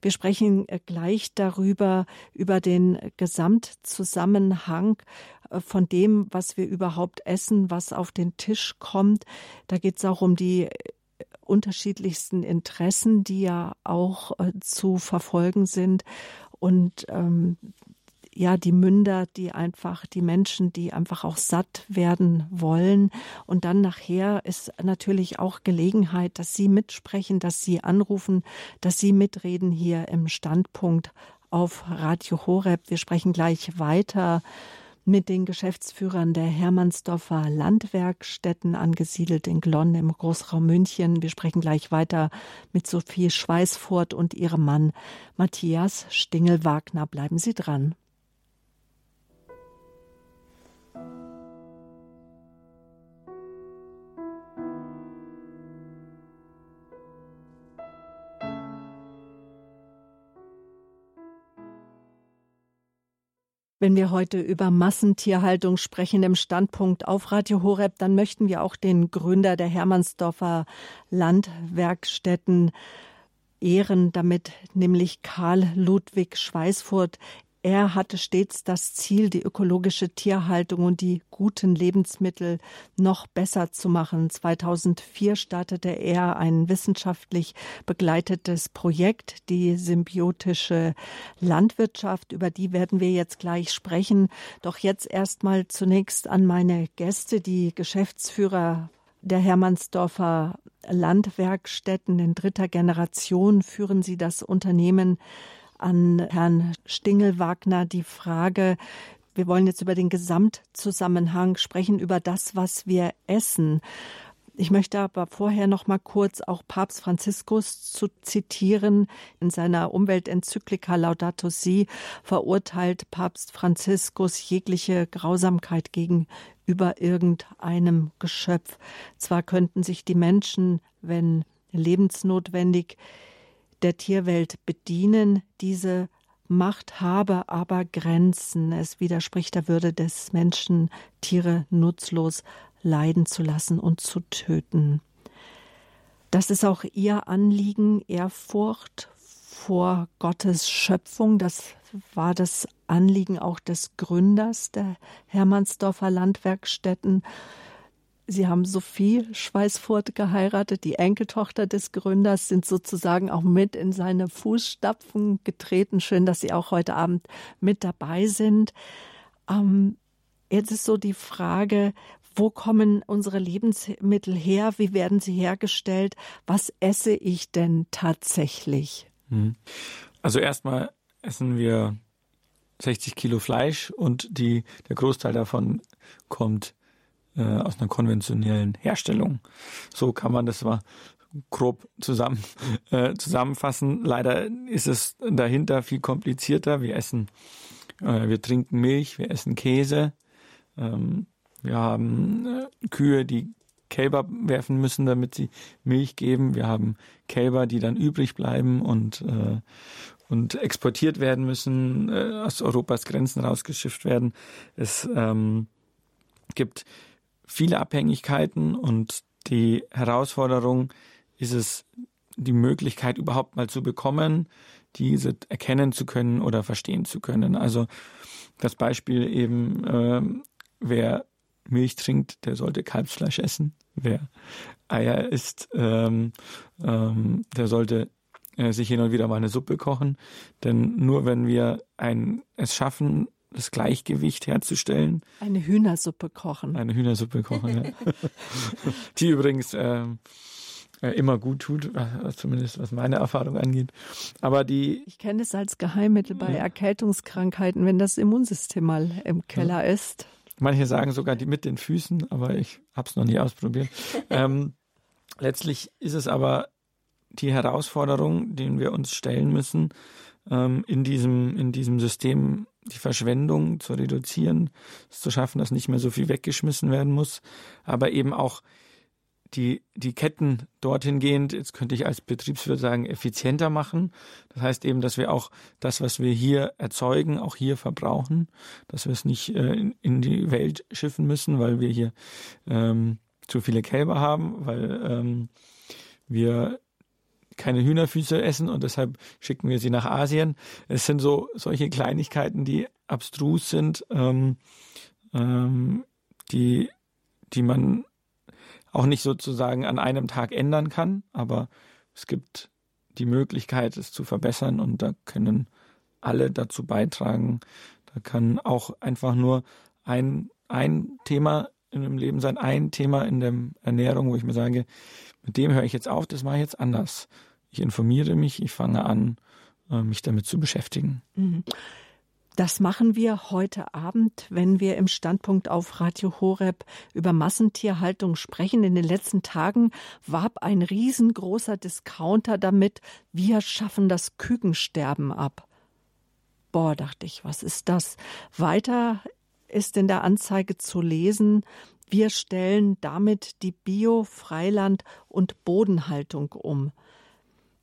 Wir sprechen äh, gleich darüber, über den Gesamtzusammenhang äh, von dem, was wir überhaupt essen, was auf den Tisch kommt. Da geht es auch um die unterschiedlichsten Interessen, die ja auch äh, zu verfolgen sind. Und ähm, ja, die Münder, die einfach, die Menschen, die einfach auch satt werden wollen. Und dann nachher ist natürlich auch Gelegenheit, dass Sie mitsprechen, dass Sie anrufen, dass Sie mitreden hier im Standpunkt auf Radio Horeb. Wir sprechen gleich weiter mit den Geschäftsführern der Hermannsdorfer Landwerkstätten angesiedelt in Glonn im Großraum München. Wir sprechen gleich weiter mit Sophie Schweißfurt und ihrem Mann Matthias Stingel-Wagner. Bleiben Sie dran. Wenn wir heute über Massentierhaltung sprechen im Standpunkt auf Radio Horeb, dann möchten wir auch den Gründer der Hermannsdorfer Landwerkstätten ehren, damit nämlich Karl Ludwig Schweißfurt. Er hatte stets das Ziel, die ökologische Tierhaltung und die guten Lebensmittel noch besser zu machen. 2004 startete er ein wissenschaftlich begleitetes Projekt, die symbiotische Landwirtschaft. Über die werden wir jetzt gleich sprechen. Doch jetzt erstmal zunächst an meine Gäste, die Geschäftsführer der Hermannsdorfer Landwerkstätten in dritter Generation führen sie das Unternehmen an Herrn Stingelwagner die Frage, wir wollen jetzt über den Gesamtzusammenhang sprechen, über das, was wir essen. Ich möchte aber vorher noch mal kurz auch Papst Franziskus zu zitieren. In seiner Umweltenzyklika Laudato Si verurteilt Papst Franziskus jegliche Grausamkeit gegenüber irgendeinem Geschöpf. Zwar könnten sich die Menschen, wenn lebensnotwendig, der Tierwelt bedienen. Diese Macht habe aber Grenzen. Es widerspricht der Würde des Menschen, Tiere nutzlos leiden zu lassen und zu töten. Das ist auch ihr Anliegen, Ehrfurcht vor Gottes Schöpfung. Das war das Anliegen auch des Gründers der Hermannsdorfer Landwerkstätten. Sie haben Sophie Schweißfurt geheiratet, die Enkeltochter des Gründers, sind sozusagen auch mit in seine Fußstapfen getreten. Schön, dass Sie auch heute Abend mit dabei sind. Ähm, jetzt ist so die Frage, wo kommen unsere Lebensmittel her? Wie werden sie hergestellt? Was esse ich denn tatsächlich? Hm. Also erstmal essen wir 60 Kilo Fleisch und die, der Großteil davon kommt äh, aus einer konventionellen Herstellung. So kann man das mal grob zusammen, äh, zusammenfassen. Leider ist es dahinter viel komplizierter. Wir essen, äh, wir trinken Milch, wir essen Käse. Ähm, wir haben äh, Kühe, die Kälber werfen müssen, damit sie Milch geben. Wir haben Kälber, die dann übrig bleiben und, äh, und exportiert werden müssen, äh, aus Europas Grenzen rausgeschifft werden. Es ähm, gibt viele Abhängigkeiten und die Herausforderung ist es, die Möglichkeit überhaupt mal zu bekommen, diese erkennen zu können oder verstehen zu können. Also das Beispiel eben, äh, wer Milch trinkt, der sollte Kalbsfleisch essen. Wer Eier isst, ähm, ähm, der sollte äh, sich hin und wieder mal eine Suppe kochen. Denn nur wenn wir ein, es schaffen, das Gleichgewicht herzustellen. Eine Hühnersuppe kochen. Eine Hühnersuppe kochen, ja. Die übrigens äh, immer gut tut, zumindest was meine Erfahrung angeht. Aber die. Ich kenne es als Geheimmittel bei ja. Erkältungskrankheiten, wenn das Immunsystem mal im Keller ja. ist. Manche sagen sogar die mit den Füßen, aber ich habe es noch nie ausprobiert. ähm, letztlich ist es aber die Herausforderung, den wir uns stellen müssen, ähm, in diesem in diesem System die Verschwendung zu reduzieren, es zu schaffen, dass nicht mehr so viel weggeschmissen werden muss, aber eben auch die, die Ketten dorthin gehend, jetzt könnte ich als Betriebswirt sagen, effizienter machen. Das heißt eben, dass wir auch das, was wir hier erzeugen, auch hier verbrauchen, dass wir es nicht äh, in, in, die Welt schiffen müssen, weil wir hier ähm, zu viele Kälber haben, weil ähm, wir keine Hühnerfüße essen und deshalb schicken wir sie nach Asien. Es sind so solche Kleinigkeiten, die abstrus sind, ähm, ähm, die, die man auch nicht sozusagen an einem Tag ändern kann, aber es gibt die Möglichkeit, es zu verbessern und da können alle dazu beitragen. Da kann auch einfach nur ein, ein Thema in dem Leben sein, ein Thema in der Ernährung, wo ich mir sage, mit dem höre ich jetzt auf, das mache ich jetzt anders. Ich informiere mich, ich fange an, äh, mich damit zu beschäftigen. Mhm. Das machen wir heute Abend, wenn wir im Standpunkt auf Radio Horeb über Massentierhaltung sprechen. In den letzten Tagen warb ein riesengroßer Discounter damit, wir schaffen das Kükensterben ab. Boah, dachte ich, was ist das? Weiter ist in der Anzeige zu lesen, wir stellen damit die Bio-, Freiland- und Bodenhaltung um.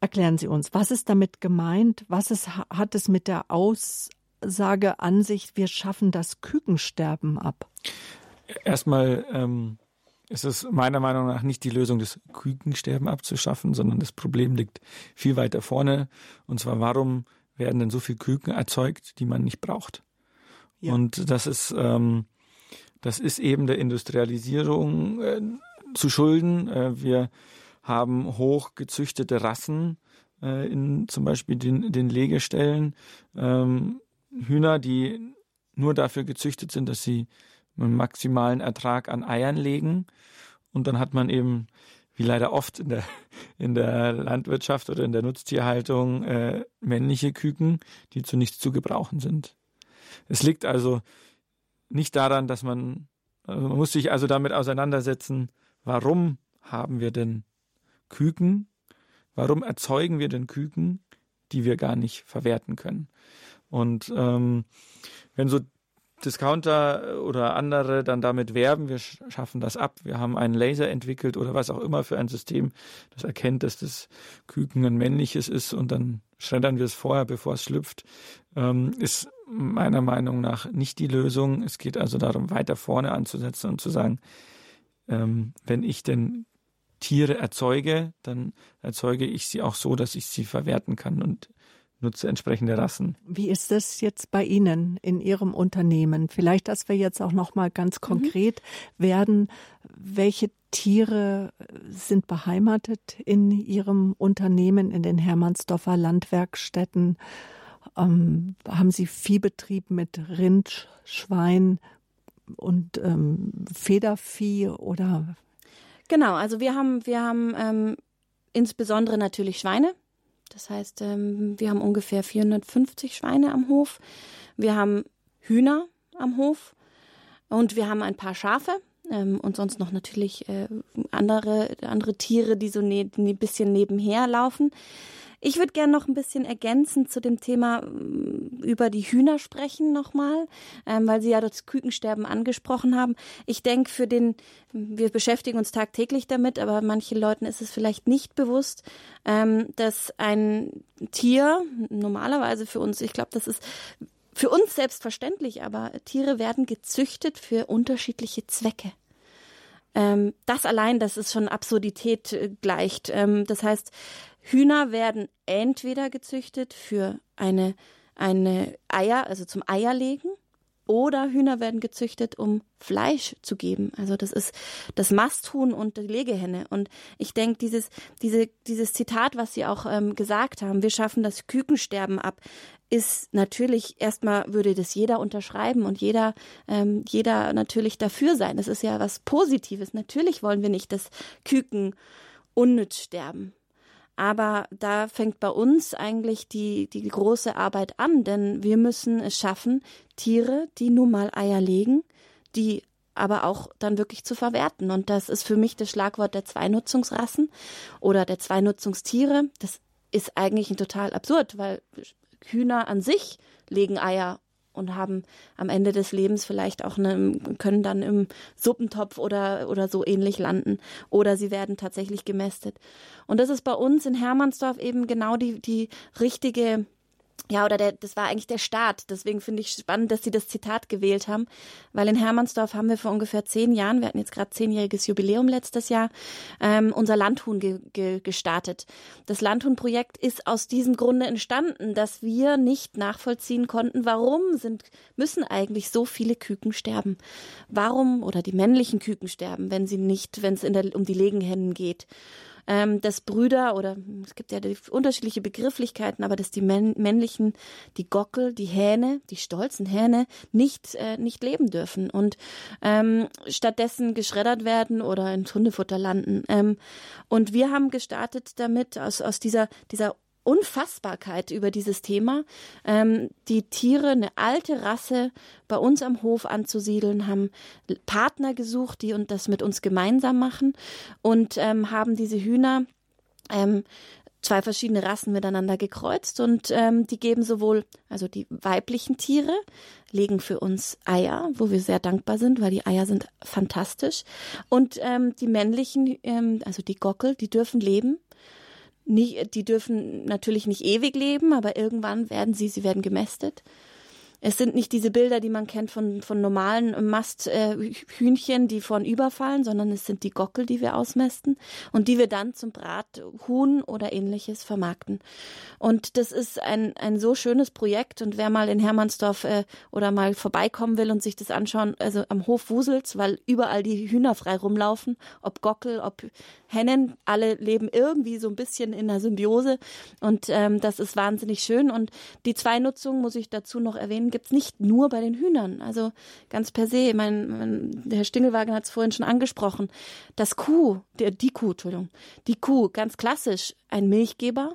Erklären Sie uns, was ist damit gemeint? Was ist, hat es mit der Aus Aussage an sich, wir schaffen das Kükensterben ab? Erstmal ähm, ist es meiner Meinung nach nicht die Lösung, das Kükensterben abzuschaffen, sondern das Problem liegt viel weiter vorne. Und zwar, warum werden denn so viele Küken erzeugt, die man nicht braucht? Ja. Und das ist, ähm, das ist eben der Industrialisierung äh, zu schulden. Äh, wir haben hochgezüchtete Rassen äh, in zum Beispiel den, den Legestellen. Ähm, Hühner, die nur dafür gezüchtet sind, dass sie einen maximalen Ertrag an Eiern legen. Und dann hat man eben, wie leider oft in der, in der Landwirtschaft oder in der Nutztierhaltung, äh, männliche Küken, die zu nichts zu gebrauchen sind. Es liegt also nicht daran, dass man, also man muss sich also damit auseinandersetzen, warum haben wir denn Küken? Warum erzeugen wir denn Küken, die wir gar nicht verwerten können? Und ähm, wenn so Discounter oder andere dann damit werben, wir schaffen das ab, wir haben einen Laser entwickelt oder was auch immer für ein System, das erkennt, dass das Küken ein männliches ist und dann schreddern wir es vorher, bevor es schlüpft, ähm, ist meiner Meinung nach nicht die Lösung. Es geht also darum, weiter vorne anzusetzen und zu sagen, ähm, wenn ich denn Tiere erzeuge, dann erzeuge ich sie auch so, dass ich sie verwerten kann und nutze entsprechende Rassen. Wie ist das jetzt bei Ihnen in Ihrem Unternehmen? Vielleicht, dass wir jetzt auch noch mal ganz mhm. konkret mhm. werden. Welche Tiere sind beheimatet in Ihrem Unternehmen in den Hermannsdorfer Landwerkstätten? Ähm, haben Sie Viehbetrieb mit Rind, Schwein und ähm, Federvieh oder? Genau, also wir haben, wir haben ähm, insbesondere natürlich Schweine. Das heißt, ähm, wir haben ungefähr 450 Schweine am Hof. Wir haben Hühner am Hof und wir haben ein paar Schafe ähm, und sonst noch natürlich äh, andere, andere Tiere, die so ne, ein bisschen nebenher laufen. Ich würde gerne noch ein bisschen ergänzen zu dem Thema mm, über die Hühner sprechen nochmal, ähm, weil Sie ja das Kükensterben angesprochen haben. Ich denke, für den, wir beschäftigen uns tagtäglich damit, aber manchen Leuten ist es vielleicht nicht bewusst, ähm, dass ein Tier normalerweise für uns, ich glaube, das ist für uns selbstverständlich, aber Tiere werden gezüchtet für unterschiedliche Zwecke. Ähm, das allein, das ist schon Absurdität äh, gleicht. Ähm, das heißt, Hühner werden entweder gezüchtet für eine, eine Eier, also zum Eierlegen, oder Hühner werden gezüchtet, um Fleisch zu geben. Also das ist das Masthuhn und die Legehenne. Und ich denke, dieses, diese, dieses Zitat, was Sie auch ähm, gesagt haben, wir schaffen das Kükensterben ab, ist natürlich erstmal würde das jeder unterschreiben und jeder, ähm, jeder natürlich dafür sein. Das ist ja was Positives. Natürlich wollen wir nicht, dass Küken unnütz sterben. Aber da fängt bei uns eigentlich die, die große Arbeit an, denn wir müssen es schaffen, Tiere, die nun mal Eier legen, die aber auch dann wirklich zu verwerten. Und das ist für mich das Schlagwort der Zweinutzungsrassen oder der Zweinutzungstiere. Das ist eigentlich total absurd, weil Hühner an sich legen Eier und haben am Ende des Lebens vielleicht auch eine, können dann im Suppentopf oder, oder so ähnlich landen. Oder sie werden tatsächlich gemästet. Und das ist bei uns in Hermannsdorf eben genau die, die richtige ja, oder der, das war eigentlich der Start. Deswegen finde ich spannend, dass Sie das Zitat gewählt haben, weil in Hermannsdorf haben wir vor ungefähr zehn Jahren, wir hatten jetzt gerade zehnjähriges Jubiläum letztes Jahr, ähm, unser Landhuhn ge ge gestartet. Das Landhuhn-Projekt ist aus diesem Grunde entstanden, dass wir nicht nachvollziehen konnten, warum sind, müssen eigentlich so viele Küken sterben? Warum oder die männlichen Küken sterben, wenn sie nicht, wenn es um die Legenhennen geht? Ähm, dass Brüder oder es gibt ja unterschiedliche Begrifflichkeiten, aber dass die männlichen, die Gockel, die Hähne, die stolzen Hähne nicht, äh, nicht leben dürfen und ähm, stattdessen geschreddert werden oder ins Hundefutter landen. Ähm, und wir haben gestartet damit aus, aus dieser, dieser Unfassbarkeit über dieses Thema. Ähm, die Tiere, eine alte Rasse bei uns am Hof anzusiedeln, haben Partner gesucht, die und das mit uns gemeinsam machen und ähm, haben diese Hühner ähm, zwei verschiedene Rassen miteinander gekreuzt und ähm, die geben sowohl, also die weiblichen Tiere legen für uns Eier, wo wir sehr dankbar sind, weil die Eier sind fantastisch und ähm, die männlichen, ähm, also die Gockel, die dürfen leben nicht, die dürfen natürlich nicht ewig leben, aber irgendwann werden sie, sie werden gemästet. Es sind nicht diese Bilder, die man kennt von, von normalen Masthühnchen, äh, die vorn überfallen, sondern es sind die Gockel, die wir ausmästen und die wir dann zum Brathuhn oder ähnliches vermarkten. Und das ist ein, ein so schönes Projekt und wer mal in Hermannsdorf äh, oder mal vorbeikommen will und sich das anschauen, also am Hof Wusels, weil überall die Hühner frei rumlaufen, ob Gockel, ob Hennen, alle leben irgendwie so ein bisschen in der Symbiose und ähm, das ist wahnsinnig schön und die Zweinutzung, muss ich dazu noch erwähnen, gibt's nicht nur bei den Hühnern. Also ganz per se, mein, mein der Herr Stingelwagen hat es vorhin schon angesprochen. Das Kuh, der, die Kuh, Entschuldigung, die Kuh, ganz klassisch, ein Milchgeber.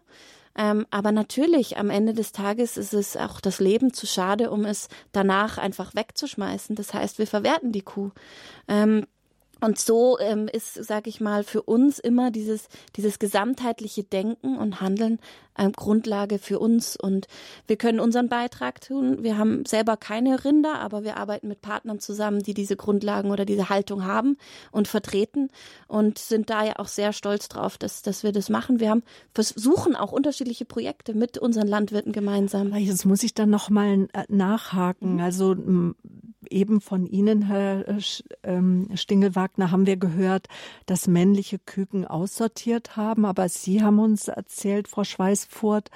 Ähm, aber natürlich, am Ende des Tages ist es auch das Leben zu schade, um es danach einfach wegzuschmeißen. Das heißt, wir verwerten die Kuh. Ähm, und so ähm, ist, sage ich mal, für uns immer dieses, dieses gesamtheitliche Denken und Handeln ähm, Grundlage für uns. Und wir können unseren Beitrag tun. Wir haben selber keine Rinder, aber wir arbeiten mit Partnern zusammen, die diese Grundlagen oder diese Haltung haben und vertreten und sind da ja auch sehr stolz drauf, dass, dass wir das machen. Wir haben versuchen auch unterschiedliche Projekte mit unseren Landwirten gemeinsam. Jetzt muss ich dann noch mal äh, nachhaken. Mhm. Also eben von Ihnen, Herr äh, Stingelwagner, haben wir gehört, dass männliche Küken aussortiert haben. Aber Sie haben uns erzählt, Frau Schweißfurt,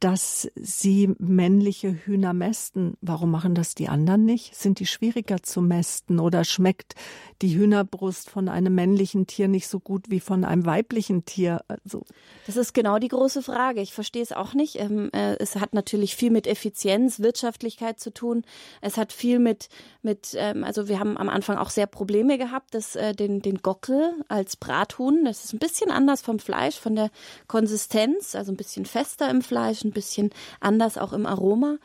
dass sie männliche Hühner mästen. Warum machen das die anderen nicht? Sind die schwieriger zu mästen oder schmeckt die Hühnerbrust von einem männlichen Tier nicht so gut wie von einem weiblichen Tier? Also das ist genau die große Frage. Ich verstehe es auch nicht. Ähm, äh, es hat natürlich viel mit Effizienz, Wirtschaftlichkeit zu tun. Es hat viel mit, mit ähm, also wir haben am Anfang auch sehr Probleme gehabt, dass äh, den, den Gockel als Brathuhn, das ist ein bisschen anders vom Fleisch, von der Konsistenz, also ein bisschen fester im Fleisch, ein bisschen anders auch im Aroma.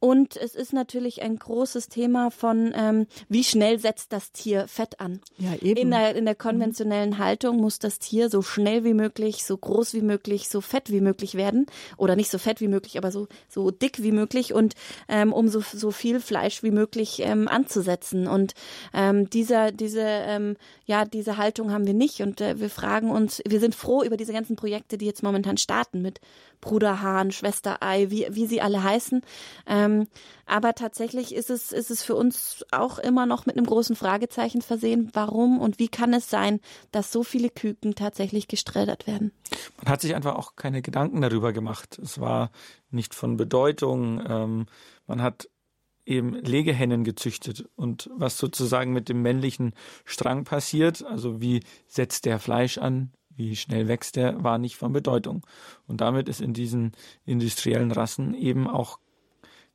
Und es ist natürlich ein großes Thema von, ähm, wie schnell setzt das Tier Fett an. Ja, eben. In der, in der konventionellen mhm. Haltung muss das Tier so schnell wie möglich, so groß wie möglich, so fett wie möglich werden. Oder nicht so fett wie möglich, aber so, so dick wie möglich und ähm, um so, so viel Fleisch wie möglich ähm, anzusetzen. Und ähm, dieser, diese, ähm, ja, diese Haltung haben wir nicht. Und äh, wir fragen uns, wir sind froh über diese ganzen Projekte, die jetzt momentan starten mit Bruder Hahn, Schwester Ei, wie, wie sie alle heißen. Ähm, aber tatsächlich ist es, ist es für uns auch immer noch mit einem großen Fragezeichen versehen. Warum und wie kann es sein, dass so viele Küken tatsächlich gesträdert werden? Man hat sich einfach auch keine Gedanken darüber gemacht. Es war nicht von Bedeutung. Ähm, man hat eben Legehennen gezüchtet und was sozusagen mit dem männlichen Strang passiert, also wie setzt der Fleisch an, wie schnell wächst der, war nicht von Bedeutung. Und damit ist in diesen industriellen Rassen eben auch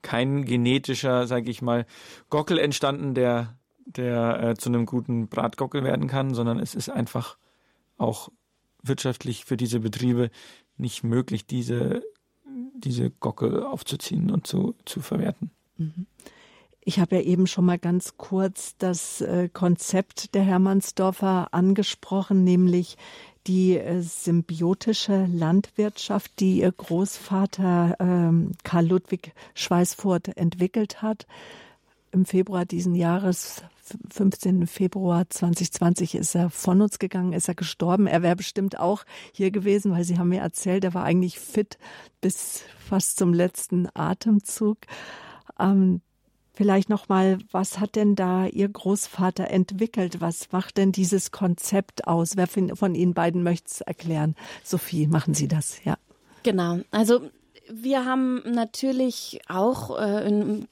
kein genetischer, sage ich mal, Gockel entstanden, der, der äh, zu einem guten Bratgockel werden kann, sondern es ist einfach auch wirtschaftlich für diese Betriebe nicht möglich, diese, diese Gockel aufzuziehen und zu, zu verwerten. Mhm. Ich habe ja eben schon mal ganz kurz das äh, Konzept der Hermannsdorfer angesprochen, nämlich die äh, symbiotische Landwirtschaft, die ihr Großvater ähm, Karl Ludwig Schweißfurt entwickelt hat. Im Februar diesen Jahres, 15. Februar 2020, ist er von uns gegangen, ist er gestorben. Er wäre bestimmt auch hier gewesen, weil Sie haben mir erzählt, er war eigentlich fit bis fast zum letzten Atemzug. Ähm, Vielleicht noch mal, was hat denn da Ihr Großvater entwickelt? Was macht denn dieses Konzept aus? Wer von Ihnen beiden möchte es erklären? Sophie, machen Sie das, ja. Genau. Also wir haben natürlich auch äh, in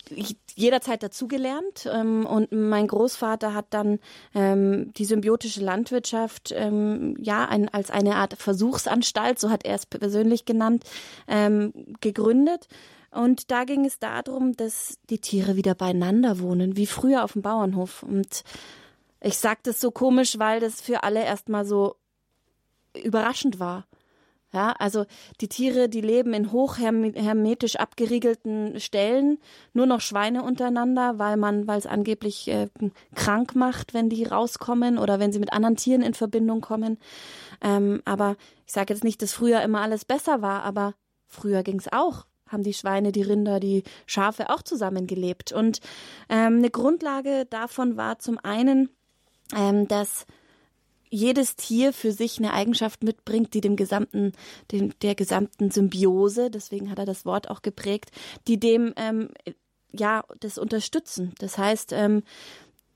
jederzeit dazugelernt ähm, und mein Großvater hat dann ähm, die symbiotische Landwirtschaft ähm, ja ein, als eine Art Versuchsanstalt, so hat er es persönlich genannt, ähm, gegründet und da ging es darum, dass die Tiere wieder beieinander wohnen, wie früher auf dem Bauernhof. Und ich sage das so komisch, weil das für alle erstmal so überraschend war. Ja, also die Tiere, die leben in hochhermetisch abgeriegelten Stellen, nur noch Schweine untereinander, weil man, weil es angeblich äh, krank macht, wenn die rauskommen oder wenn sie mit anderen Tieren in Verbindung kommen. Ähm, aber ich sage jetzt nicht, dass früher immer alles besser war, aber früher ging es auch haben die Schweine, die Rinder, die Schafe auch zusammengelebt. Und ähm, eine Grundlage davon war zum einen, ähm, dass jedes Tier für sich eine Eigenschaft mitbringt, die dem gesamten, dem, der gesamten Symbiose, deswegen hat er das Wort auch geprägt, die dem ähm, ja das unterstützen. Das heißt, ähm,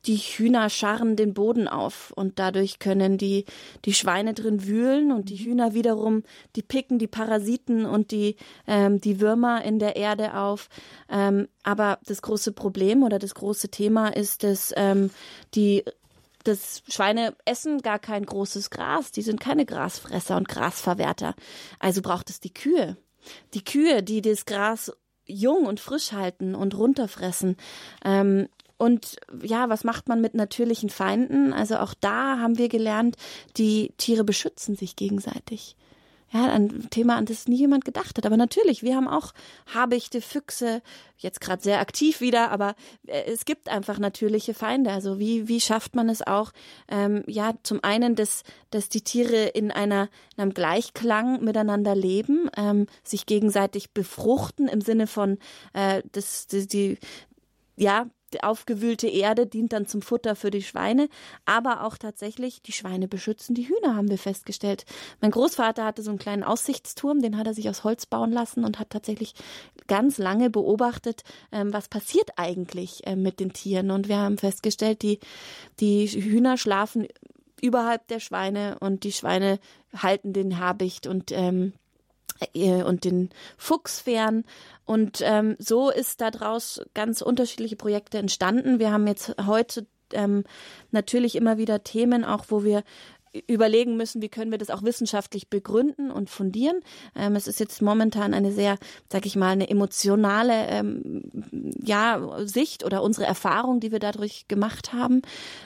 die Hühner scharren den Boden auf und dadurch können die, die Schweine drin wühlen und die Hühner wiederum, die picken die Parasiten und die, ähm, die Würmer in der Erde auf. Ähm, aber das große Problem oder das große Thema ist, dass ähm, die das Schweine essen gar kein großes Gras, die sind keine Grasfresser und Grasverwerter. Also braucht es die Kühe. Die Kühe, die das Gras jung und frisch halten und runterfressen. Ähm, und ja, was macht man mit natürlichen Feinden? Also auch da haben wir gelernt, die Tiere beschützen sich gegenseitig. Ja, ein Thema, an das nie jemand gedacht hat. Aber natürlich, wir haben auch Habichte, Füchse, jetzt gerade sehr aktiv wieder, aber äh, es gibt einfach natürliche Feinde. Also wie, wie schafft man es auch, ähm, ja, zum einen, dass, dass die Tiere in einer, in einem Gleichklang miteinander leben, ähm, sich gegenseitig befruchten im Sinne von, äh, dass die, die ja, aufgewühlte Erde dient dann zum Futter für die Schweine, aber auch tatsächlich die Schweine beschützen die Hühner, haben wir festgestellt. Mein Großvater hatte so einen kleinen Aussichtsturm, den hat er sich aus Holz bauen lassen und hat tatsächlich ganz lange beobachtet, ähm, was passiert eigentlich äh, mit den Tieren. Und wir haben festgestellt, die, die Hühner schlafen überhalb der Schweine und die Schweine halten den Habicht und ähm, äh, und den Fuchsfähren. Und ähm, so ist daraus ganz unterschiedliche Projekte entstanden. Wir haben jetzt heute ähm, natürlich immer wieder Themen, auch wo wir überlegen müssen, wie können wir das auch wissenschaftlich begründen und fundieren. Ähm, es ist jetzt momentan eine sehr, sag ich mal, eine emotionale ähm, ja, Sicht oder unsere Erfahrung, die wir dadurch gemacht haben.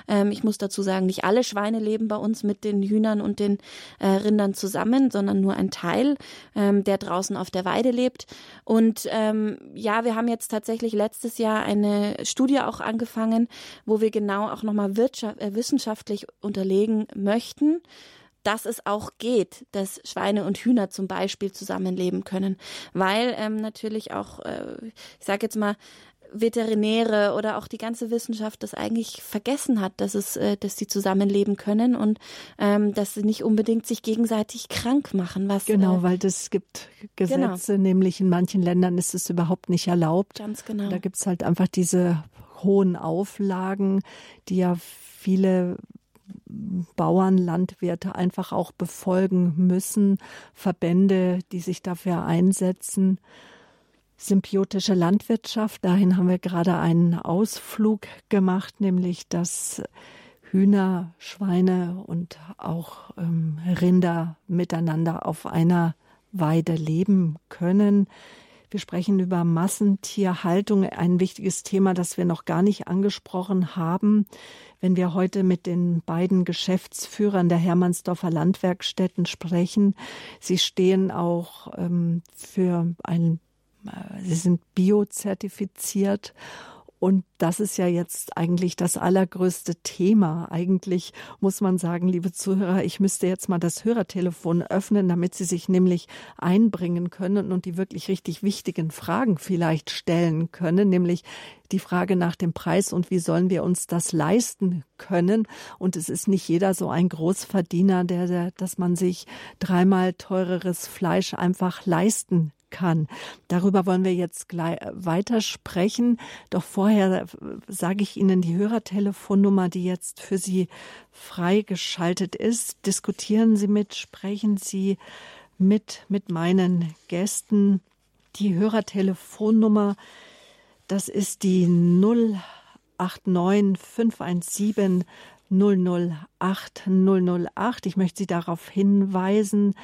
Ähm, ich muss dazu sagen, nicht alle Schweine leben bei uns mit den Hühnern und den äh, Rindern zusammen, sondern nur ein Teil, ähm, der draußen auf der Weide lebt. Und ähm, ja, wir haben jetzt tatsächlich letztes Jahr eine Studie auch angefangen, wo wir genau auch nochmal äh, wissenschaftlich unterlegen möchten, möchten, dass es auch geht, dass Schweine und Hühner zum Beispiel zusammenleben können, weil ähm, natürlich auch, äh, ich sage jetzt mal, Veterinäre oder auch die ganze Wissenschaft das eigentlich vergessen hat, dass es, äh, dass sie zusammenleben können und ähm, dass sie nicht unbedingt sich gegenseitig krank machen. Was, genau, äh, weil es gibt Gesetze, genau. nämlich in manchen Ländern ist es überhaupt nicht erlaubt. Ganz genau. Da gibt es halt einfach diese hohen Auflagen, die ja viele Bauern, Landwirte einfach auch befolgen müssen, Verbände, die sich dafür einsetzen. Symbiotische Landwirtschaft, dahin haben wir gerade einen Ausflug gemacht, nämlich dass Hühner, Schweine und auch ähm, Rinder miteinander auf einer Weide leben können. Wir sprechen über Massentierhaltung, ein wichtiges Thema, das wir noch gar nicht angesprochen haben. Wenn wir heute mit den beiden Geschäftsführern der Hermannsdorfer Landwerkstätten sprechen, sie stehen auch ähm, für ein, äh, sie sind biozertifiziert und das ist ja jetzt eigentlich das allergrößte Thema. Eigentlich muss man sagen, liebe Zuhörer, ich müsste jetzt mal das Hörertelefon öffnen, damit Sie sich nämlich einbringen können und die wirklich richtig wichtigen Fragen vielleicht stellen können, nämlich die Frage nach dem Preis und wie sollen wir uns das leisten können. Und es ist nicht jeder so ein Großverdiener, der, der dass man sich dreimal teureres Fleisch einfach leisten kann. Darüber wollen wir jetzt gleich äh, weiter sprechen. Doch vorher äh, sage ich Ihnen die Hörertelefonnummer, die jetzt für Sie freigeschaltet ist. Diskutieren Sie mit, sprechen Sie mit, mit meinen Gästen. Die Hörertelefonnummer, das ist die 089 517 008 008. Ich möchte Sie darauf hinweisen,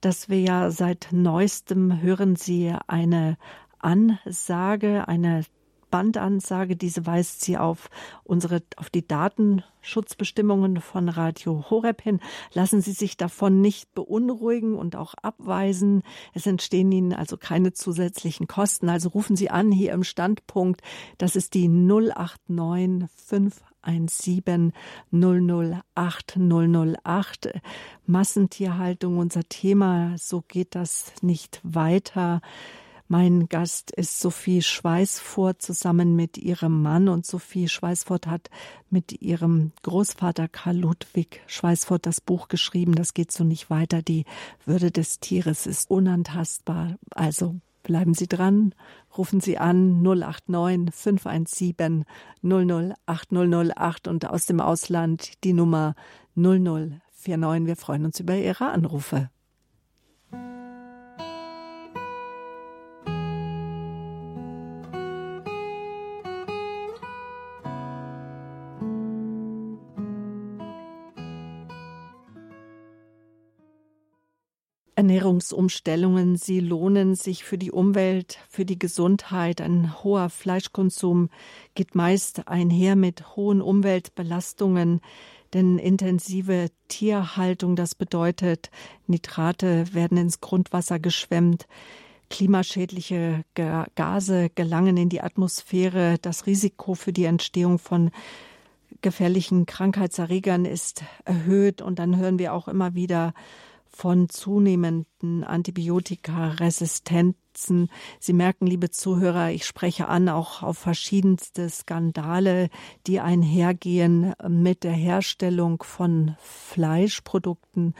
dass wir ja seit neuestem hören Sie eine Ansage, eine Bandansage. Diese weist sie auf unsere, auf die Datenschutzbestimmungen von Radio Horeb hin. Lassen Sie sich davon nicht beunruhigen und auch abweisen. Es entstehen Ihnen also keine zusätzlichen Kosten. Also rufen Sie an hier im Standpunkt. Das ist die 089 517 008 008. Massentierhaltung, unser Thema. So geht das nicht weiter. Mein Gast ist Sophie Schweißfurt zusammen mit ihrem Mann und Sophie Schweißfurt hat mit ihrem Großvater Karl Ludwig Schweißfurt das Buch geschrieben. Das geht so nicht weiter. Die Würde des Tieres ist unantastbar. Also bleiben Sie dran, rufen Sie an 089 517 008 008 und aus dem Ausland die Nummer 0049. Wir freuen uns über Ihre Anrufe. Ernährungsumstellungen, sie lohnen sich für die Umwelt, für die Gesundheit. Ein hoher Fleischkonsum geht meist einher mit hohen Umweltbelastungen, denn intensive Tierhaltung, das bedeutet, Nitrate werden ins Grundwasser geschwemmt. Klimaschädliche Gase gelangen in die Atmosphäre. Das Risiko für die Entstehung von gefährlichen Krankheitserregern ist erhöht. Und dann hören wir auch immer wieder von zunehmenden Antibiotikaresistenzen. Sie merken, liebe Zuhörer, ich spreche an auch auf verschiedenste Skandale, die einhergehen mit der Herstellung von Fleischprodukten,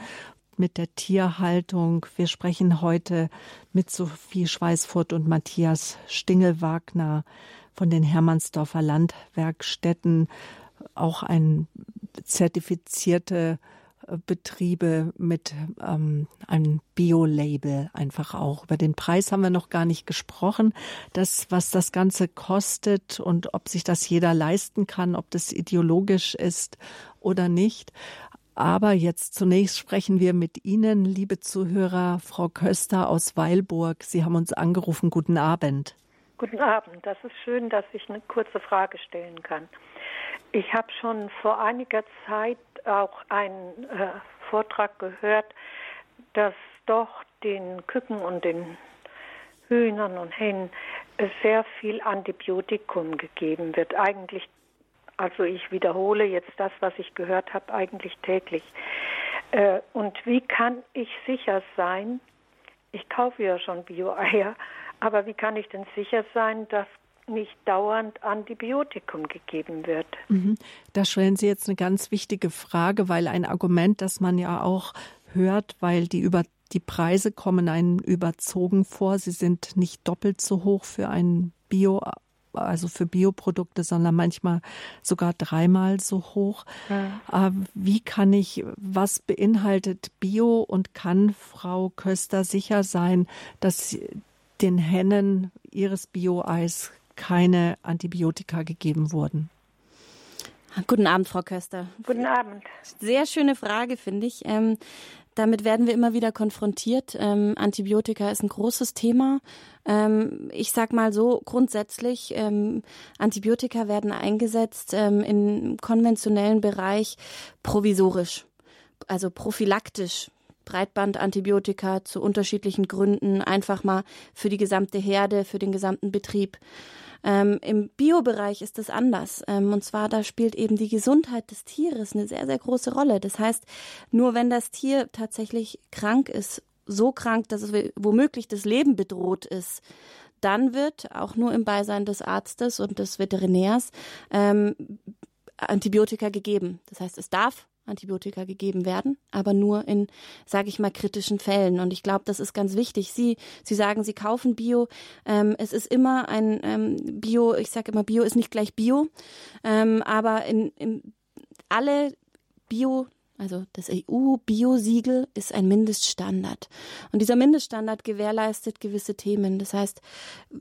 mit der Tierhaltung. Wir sprechen heute mit Sophie Schweißfurt und Matthias Stingelwagner von den Hermannsdorfer Landwerkstätten, auch ein zertifizierte Betriebe mit ähm, einem Bio-Label einfach auch. Über den Preis haben wir noch gar nicht gesprochen. Das, was das Ganze kostet und ob sich das jeder leisten kann, ob das ideologisch ist oder nicht. Aber jetzt zunächst sprechen wir mit Ihnen, liebe Zuhörer, Frau Köster aus Weilburg. Sie haben uns angerufen. Guten Abend. Guten Abend. Das ist schön, dass ich eine kurze Frage stellen kann. Ich habe schon vor einiger Zeit auch einen äh, Vortrag gehört, dass doch den Küken und den Hühnern und Hennen sehr viel Antibiotikum gegeben wird. Eigentlich, also ich wiederhole jetzt das, was ich gehört habe, eigentlich täglich. Äh, und wie kann ich sicher sein, ich kaufe ja schon Bio-Eier, aber wie kann ich denn sicher sein, dass nicht dauernd Antibiotikum gegeben wird. Mhm. Da stellen Sie jetzt eine ganz wichtige Frage, weil ein Argument, das man ja auch hört, weil die über die Preise kommen einen überzogen vor. Sie sind nicht doppelt so hoch für ein Bio, also für Bioprodukte, sondern manchmal sogar dreimal so hoch. Ja. Wie kann ich, was beinhaltet Bio und kann Frau Köster sicher sein, dass den Hennen ihres Bio-Eis keine Antibiotika gegeben wurden. Guten Abend, Frau Köster. Guten Abend. Sehr schöne Frage, finde ich. Ähm, damit werden wir immer wieder konfrontiert. Ähm, Antibiotika ist ein großes Thema. Ähm, ich sag mal so grundsätzlich, ähm, Antibiotika werden eingesetzt ähm, im konventionellen Bereich provisorisch, also prophylaktisch. Breitbandantibiotika zu unterschiedlichen Gründen, einfach mal für die gesamte Herde, für den gesamten Betrieb. Ähm, Im Biobereich ist es anders. Ähm, und zwar, da spielt eben die Gesundheit des Tieres eine sehr, sehr große Rolle. Das heißt, nur wenn das Tier tatsächlich krank ist, so krank, dass es womöglich das Leben bedroht ist, dann wird auch nur im Beisein des Arztes und des Veterinärs ähm, Antibiotika gegeben. Das heißt, es darf Antibiotika gegeben werden, aber nur in, sage ich mal, kritischen Fällen. Und ich glaube, das ist ganz wichtig. Sie, Sie sagen, Sie kaufen Bio. Ähm, es ist immer ein ähm, Bio. Ich sage immer, Bio ist nicht gleich Bio, ähm, aber in, in alle Bio also das EU-Biosiegel ist ein Mindeststandard. Und dieser Mindeststandard gewährleistet gewisse Themen. Das heißt,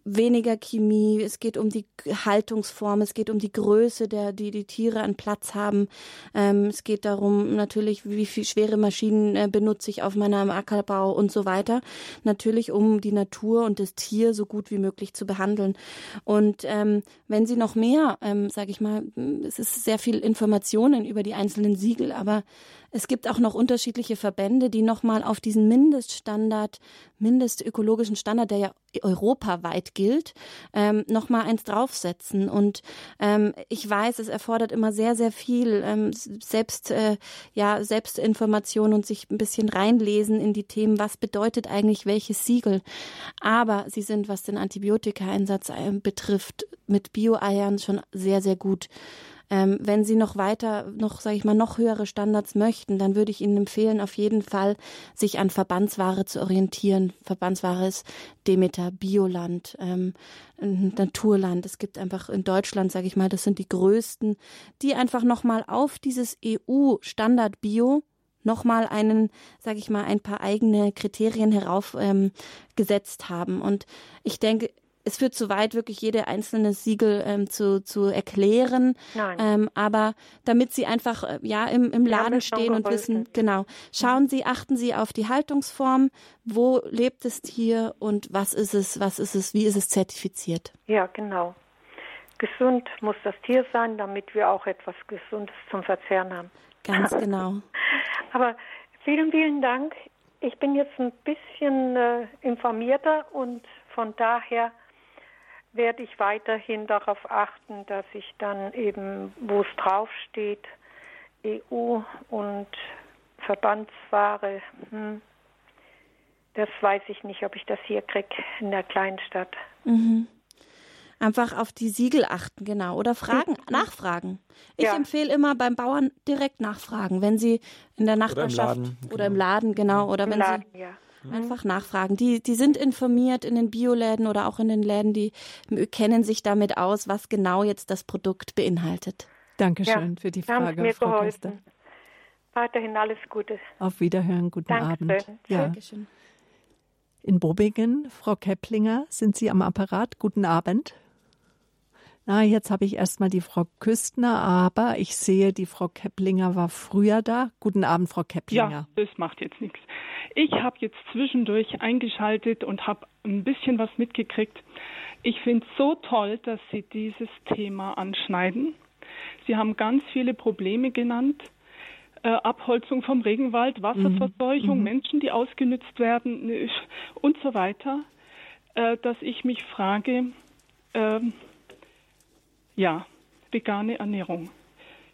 weniger Chemie, es geht um die Haltungsform, es geht um die Größe, der, die die Tiere an Platz haben. Ähm, es geht darum natürlich, wie viel schwere Maschinen äh, benutze ich auf meinem Ackerbau und so weiter. Natürlich, um die Natur und das Tier so gut wie möglich zu behandeln. Und ähm, wenn Sie noch mehr, ähm, sage ich mal, es ist sehr viel Informationen über die einzelnen Siegel, aber es gibt auch noch unterschiedliche Verbände, die nochmal auf diesen Mindeststandard, mindestökologischen Standard, der ja europaweit gilt, ähm, nochmal eins draufsetzen. Und ähm, ich weiß, es erfordert immer sehr, sehr viel ähm, selbst, äh, ja, Selbstinformation und sich ein bisschen reinlesen in die Themen, was bedeutet eigentlich welches Siegel. Aber sie sind, was den Antibiotikaeinsatz äh, betrifft, mit Bio-Eiern schon sehr, sehr gut ähm, wenn Sie noch weiter, noch, sage ich mal, noch höhere Standards möchten, dann würde ich Ihnen empfehlen, auf jeden Fall sich an Verbandsware zu orientieren. Verbandsware ist Demeter, Bioland, ähm, Naturland. Es gibt einfach in Deutschland, sage ich mal, das sind die größten, die einfach nochmal auf dieses EU-Standard Bio nochmal einen, sage ich mal, ein paar eigene Kriterien heraufgesetzt ähm, haben. Und ich denke, es führt zu weit, wirklich jede einzelne Siegel ähm, zu, zu erklären. Nein. Ähm, aber damit Sie einfach äh, ja im, im Laden stehen und wissen, genau, schauen Sie, achten Sie auf die Haltungsform, wo lebt das Tier und was ist es, was ist es, wie ist es zertifiziert. Ja, genau. Gesund muss das Tier sein, damit wir auch etwas Gesundes zum Verzehren haben. Ganz genau. aber vielen, vielen Dank. Ich bin jetzt ein bisschen äh, informierter und von daher werde ich weiterhin darauf achten, dass ich dann eben, wo es draufsteht, EU und Verbandsware, hm, das weiß ich nicht, ob ich das hier kriege in der Kleinstadt. Mhm. Einfach auf die Siegel achten, genau. Oder fragen, mhm. nachfragen. Ich ja. empfehle immer beim Bauern direkt nachfragen, wenn Sie in der Nachbarschaft oder im Laden, oder im Laden genau. Oder Im wenn Laden, Sie ja. Mhm. Einfach nachfragen. Die, die sind informiert in den Bioläden oder auch in den Läden, die kennen sich damit aus, was genau jetzt das Produkt beinhaltet. Dankeschön ja, für die Frage, Frau Köster. Weiterhin alles Gute. Auf Wiederhören, guten Dankeschön. Abend. Ja. Dankeschön. In Bobingen, Frau Keplinger, sind Sie am Apparat? Guten Abend. Na, jetzt habe ich erstmal die Frau Küstner, aber ich sehe, die Frau Keplinger war früher da. Guten Abend, Frau Keplinger. Ja, das macht jetzt nichts. Ich habe jetzt zwischendurch eingeschaltet und habe ein bisschen was mitgekriegt. Ich finde es so toll, dass Sie dieses Thema anschneiden. Sie haben ganz viele Probleme genannt. Äh, Abholzung vom Regenwald, Wasserverseuchung, mhm. Menschen, die ausgenützt werden und so weiter, äh, dass ich mich frage, äh, ja, vegane Ernährung.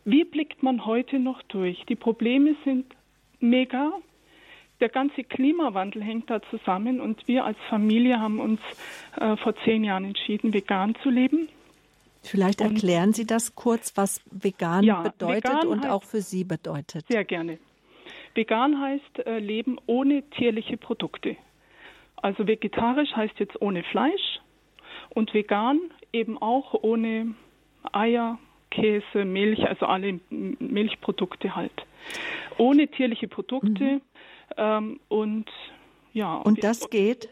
Wie blickt man heute noch durch? Die Probleme sind mega. Der ganze Klimawandel hängt da zusammen und wir als Familie haben uns äh, vor zehn Jahren entschieden, vegan zu leben. Vielleicht erklären Sie das kurz, was vegan ja, bedeutet vegan und heißt, auch für Sie bedeutet. Sehr gerne. Vegan heißt äh, Leben ohne tierliche Produkte. Also vegetarisch heißt jetzt ohne Fleisch und vegan eben auch ohne Eier, Käse, Milch, also alle Milchprodukte halt. Ohne tierliche Produkte mhm. Ähm, und ja. Und das geht?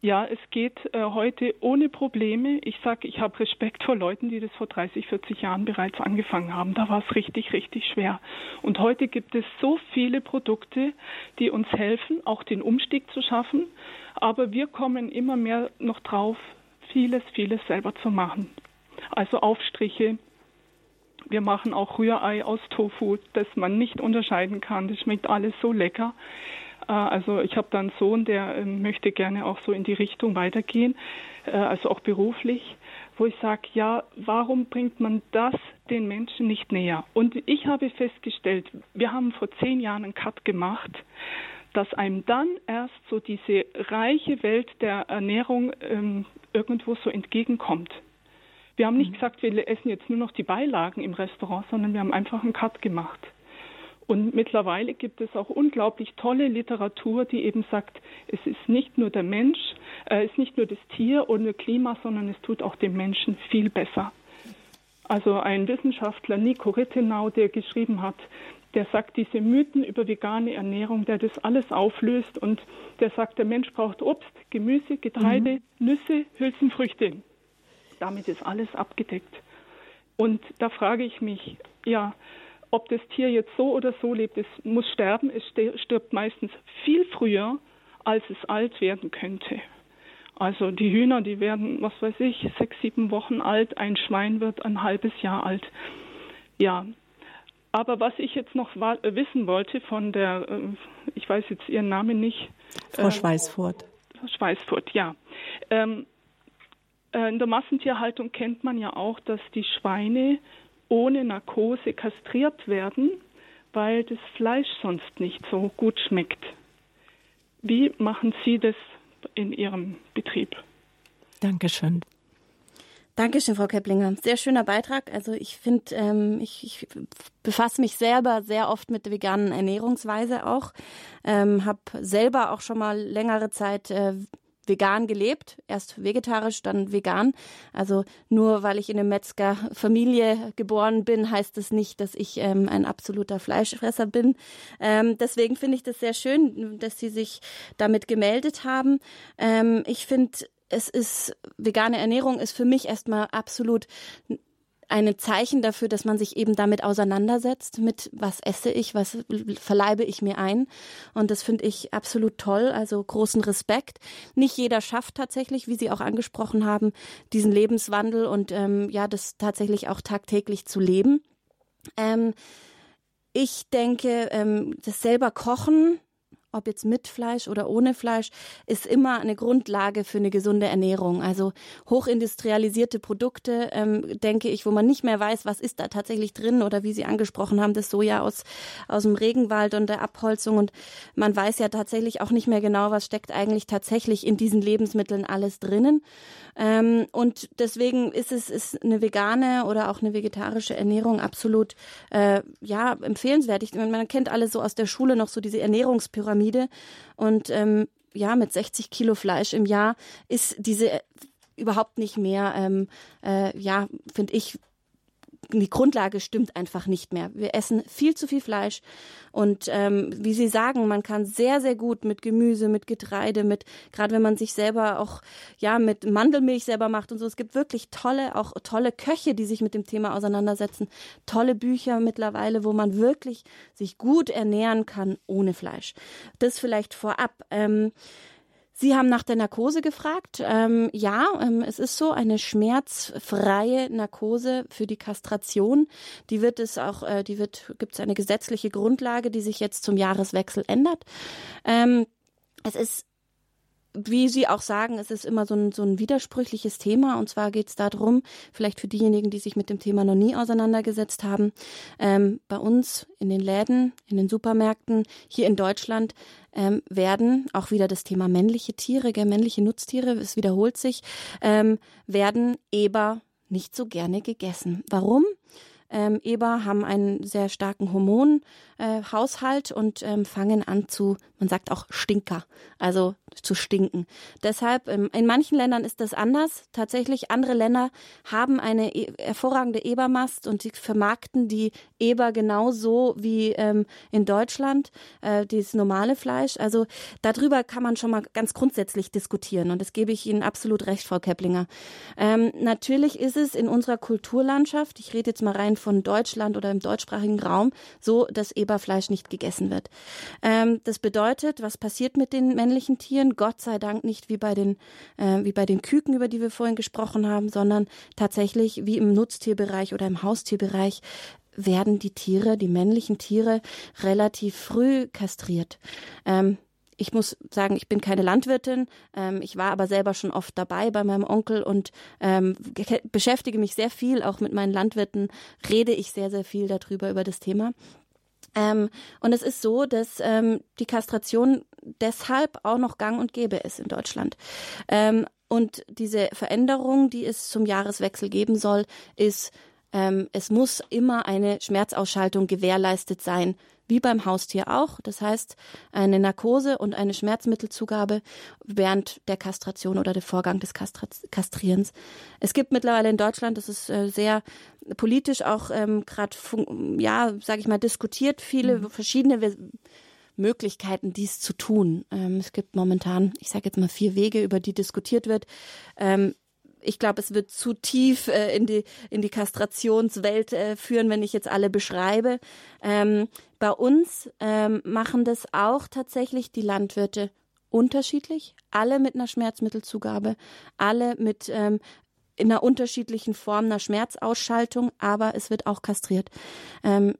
Ja, es geht äh, heute ohne Probleme. Ich sage, ich habe Respekt vor Leuten, die das vor 30, 40 Jahren bereits angefangen haben. Da war es richtig, richtig schwer. Und heute gibt es so viele Produkte, die uns helfen, auch den Umstieg zu schaffen. Aber wir kommen immer mehr noch drauf, vieles, vieles selber zu machen. Also Aufstriche. Wir machen auch Rührei aus Tofu, das man nicht unterscheiden kann. Das schmeckt alles so lecker. Äh, also ich habe da einen Sohn, der ähm, möchte gerne auch so in die Richtung weitergehen, äh, also auch beruflich, wo ich sage, ja, warum bringt man das den Menschen nicht näher? Und ich habe festgestellt, wir haben vor zehn Jahren einen Cut gemacht, dass einem dann erst so diese reiche Welt der Ernährung ähm, irgendwo so entgegenkommt. Wir haben nicht mhm. gesagt, wir essen jetzt nur noch die Beilagen im Restaurant, sondern wir haben einfach einen Cut gemacht. Und mittlerweile gibt es auch unglaublich tolle Literatur, die eben sagt, es ist nicht nur der Mensch, äh, es ist nicht nur das Tier ohne Klima, sondern es tut auch dem Menschen viel besser. Also ein Wissenschaftler, Nico Rittenau, der geschrieben hat, der sagt diese Mythen über vegane Ernährung, der das alles auflöst und der sagt, der Mensch braucht Obst, Gemüse, Getreide, mhm. Nüsse, Hülsenfrüchte. Damit ist alles abgedeckt. Und da frage ich mich, ja, ob das Tier jetzt so oder so lebt, es muss sterben. Es stirbt meistens viel früher, als es alt werden könnte. Also die Hühner, die werden, was weiß ich, sechs, sieben Wochen alt. Ein Schwein wird ein halbes Jahr alt. Ja. Aber was ich jetzt noch wissen wollte von der, äh, ich weiß jetzt Ihren Namen nicht. Frau äh, Schweißfurt. Frau Schweißfurt, ja. Ähm, äh, in der Massentierhaltung kennt man ja auch, dass die Schweine ohne Narkose kastriert werden, weil das Fleisch sonst nicht so gut schmeckt. Wie machen Sie das in Ihrem Betrieb? Dankeschön. Dankeschön, Frau Keplinger. Sehr schöner Beitrag. Also ich finde, ähm, ich, ich befasse mich selber sehr oft mit der veganen Ernährungsweise auch. Ähm, habe selber auch schon mal längere Zeit äh, vegan gelebt, erst vegetarisch, dann vegan. Also nur weil ich in einer Metzgerfamilie geboren bin, heißt das nicht, dass ich ähm, ein absoluter Fleischfresser bin. Ähm, deswegen finde ich das sehr schön, dass Sie sich damit gemeldet haben. Ähm, ich finde, es ist vegane Ernährung ist für mich erstmal absolut ein Zeichen dafür, dass man sich eben damit auseinandersetzt, mit was esse ich, was verleibe ich mir ein. Und das finde ich absolut toll, also großen Respekt. Nicht jeder schafft tatsächlich, wie Sie auch angesprochen haben, diesen Lebenswandel und ähm, ja, das tatsächlich auch tagtäglich zu leben. Ähm, ich denke, ähm, das selber Kochen ob jetzt mit Fleisch oder ohne Fleisch, ist immer eine Grundlage für eine gesunde Ernährung. Also hochindustrialisierte Produkte, ähm, denke ich, wo man nicht mehr weiß, was ist da tatsächlich drin oder wie Sie angesprochen haben, das Soja aus, aus dem Regenwald und der Abholzung. Und man weiß ja tatsächlich auch nicht mehr genau, was steckt eigentlich tatsächlich in diesen Lebensmitteln alles drinnen. Ähm, und deswegen ist es ist eine vegane oder auch eine vegetarische Ernährung absolut äh, ja empfehlenswert. Ich, man kennt alle so aus der Schule noch so diese Ernährungspyramide und ähm, ja, mit 60 Kilo Fleisch im Jahr ist diese überhaupt nicht mehr, ähm, äh, ja, finde ich, die Grundlage stimmt einfach nicht mehr. Wir essen viel zu viel Fleisch und ähm, wie Sie sagen, man kann sehr, sehr gut mit Gemüse, mit Getreide, mit gerade wenn man sich selber auch ja mit Mandelmilch selber macht und so. Es gibt wirklich tolle, auch tolle Köche, die sich mit dem Thema auseinandersetzen. Tolle Bücher mittlerweile, wo man wirklich sich gut ernähren kann ohne Fleisch. Das vielleicht vorab. Ähm, Sie haben nach der Narkose gefragt. Ähm, ja, ähm, es ist so eine schmerzfreie Narkose für die Kastration. Die wird es auch, äh, die wird, gibt es eine gesetzliche Grundlage, die sich jetzt zum Jahreswechsel ändert. Ähm, es ist wie Sie auch sagen, es ist immer so ein, so ein widersprüchliches Thema. Und zwar geht es darum, vielleicht für diejenigen, die sich mit dem Thema noch nie auseinandergesetzt haben, ähm, bei uns in den Läden, in den Supermärkten, hier in Deutschland, ähm, werden, auch wieder das Thema männliche Tiere, gell, männliche Nutztiere, es wiederholt sich, ähm, werden Eber nicht so gerne gegessen. Warum? Ähm, Eber haben einen sehr starken Hormonhaushalt äh, und ähm, fangen an zu, man sagt auch Stinker, also zu stinken. Deshalb, ähm, in manchen Ländern ist das anders. Tatsächlich, andere Länder haben eine e hervorragende Ebermast und die vermarkten die Eber genauso wie ähm, in Deutschland, äh, dieses normale Fleisch. Also darüber kann man schon mal ganz grundsätzlich diskutieren und das gebe ich Ihnen absolut recht, Frau Keplinger. Ähm, natürlich ist es in unserer Kulturlandschaft, ich rede jetzt mal rein von Deutschland oder im deutschsprachigen Raum, so, dass Eberfleisch nicht gegessen wird. Ähm, das bedeutet, was passiert mit den männlichen Tieren? Gott sei Dank nicht wie bei den, äh, wie bei den Küken, über die wir vorhin gesprochen haben, sondern tatsächlich wie im Nutztierbereich oder im Haustierbereich werden die Tiere, die männlichen Tiere, relativ früh kastriert. Ähm, ich muss sagen, ich bin keine Landwirtin. Ähm, ich war aber selber schon oft dabei bei meinem Onkel und ähm, beschäftige mich sehr viel, auch mit meinen Landwirten rede ich sehr, sehr viel darüber, über das Thema. Ähm, und es ist so, dass ähm, die Kastration deshalb auch noch gang und gäbe ist in Deutschland. Ähm, und diese Veränderung, die es zum Jahreswechsel geben soll, ist, ähm, es muss immer eine Schmerzausschaltung gewährleistet sein, wie beim Haustier auch. Das heißt, eine Narkose und eine Schmerzmittelzugabe während der Kastration oder der Vorgang des Kastra Kastrierens. Es gibt mittlerweile in Deutschland, das ist äh, sehr politisch auch ähm, gerade, ja, sage ich mal, diskutiert, viele mhm. verschiedene Möglichkeiten, dies zu tun. Ähm, es gibt momentan, ich sage jetzt mal, vier Wege, über die diskutiert wird. Ähm, ich glaube, es wird zu tief äh, in die in die Kastrationswelt äh, führen, wenn ich jetzt alle beschreibe. Ähm, bei uns ähm, machen das auch tatsächlich die Landwirte unterschiedlich, alle mit einer Schmerzmittelzugabe, alle mit ähm, in einer unterschiedlichen Form einer Schmerzausschaltung, aber es wird auch kastriert. Ähm,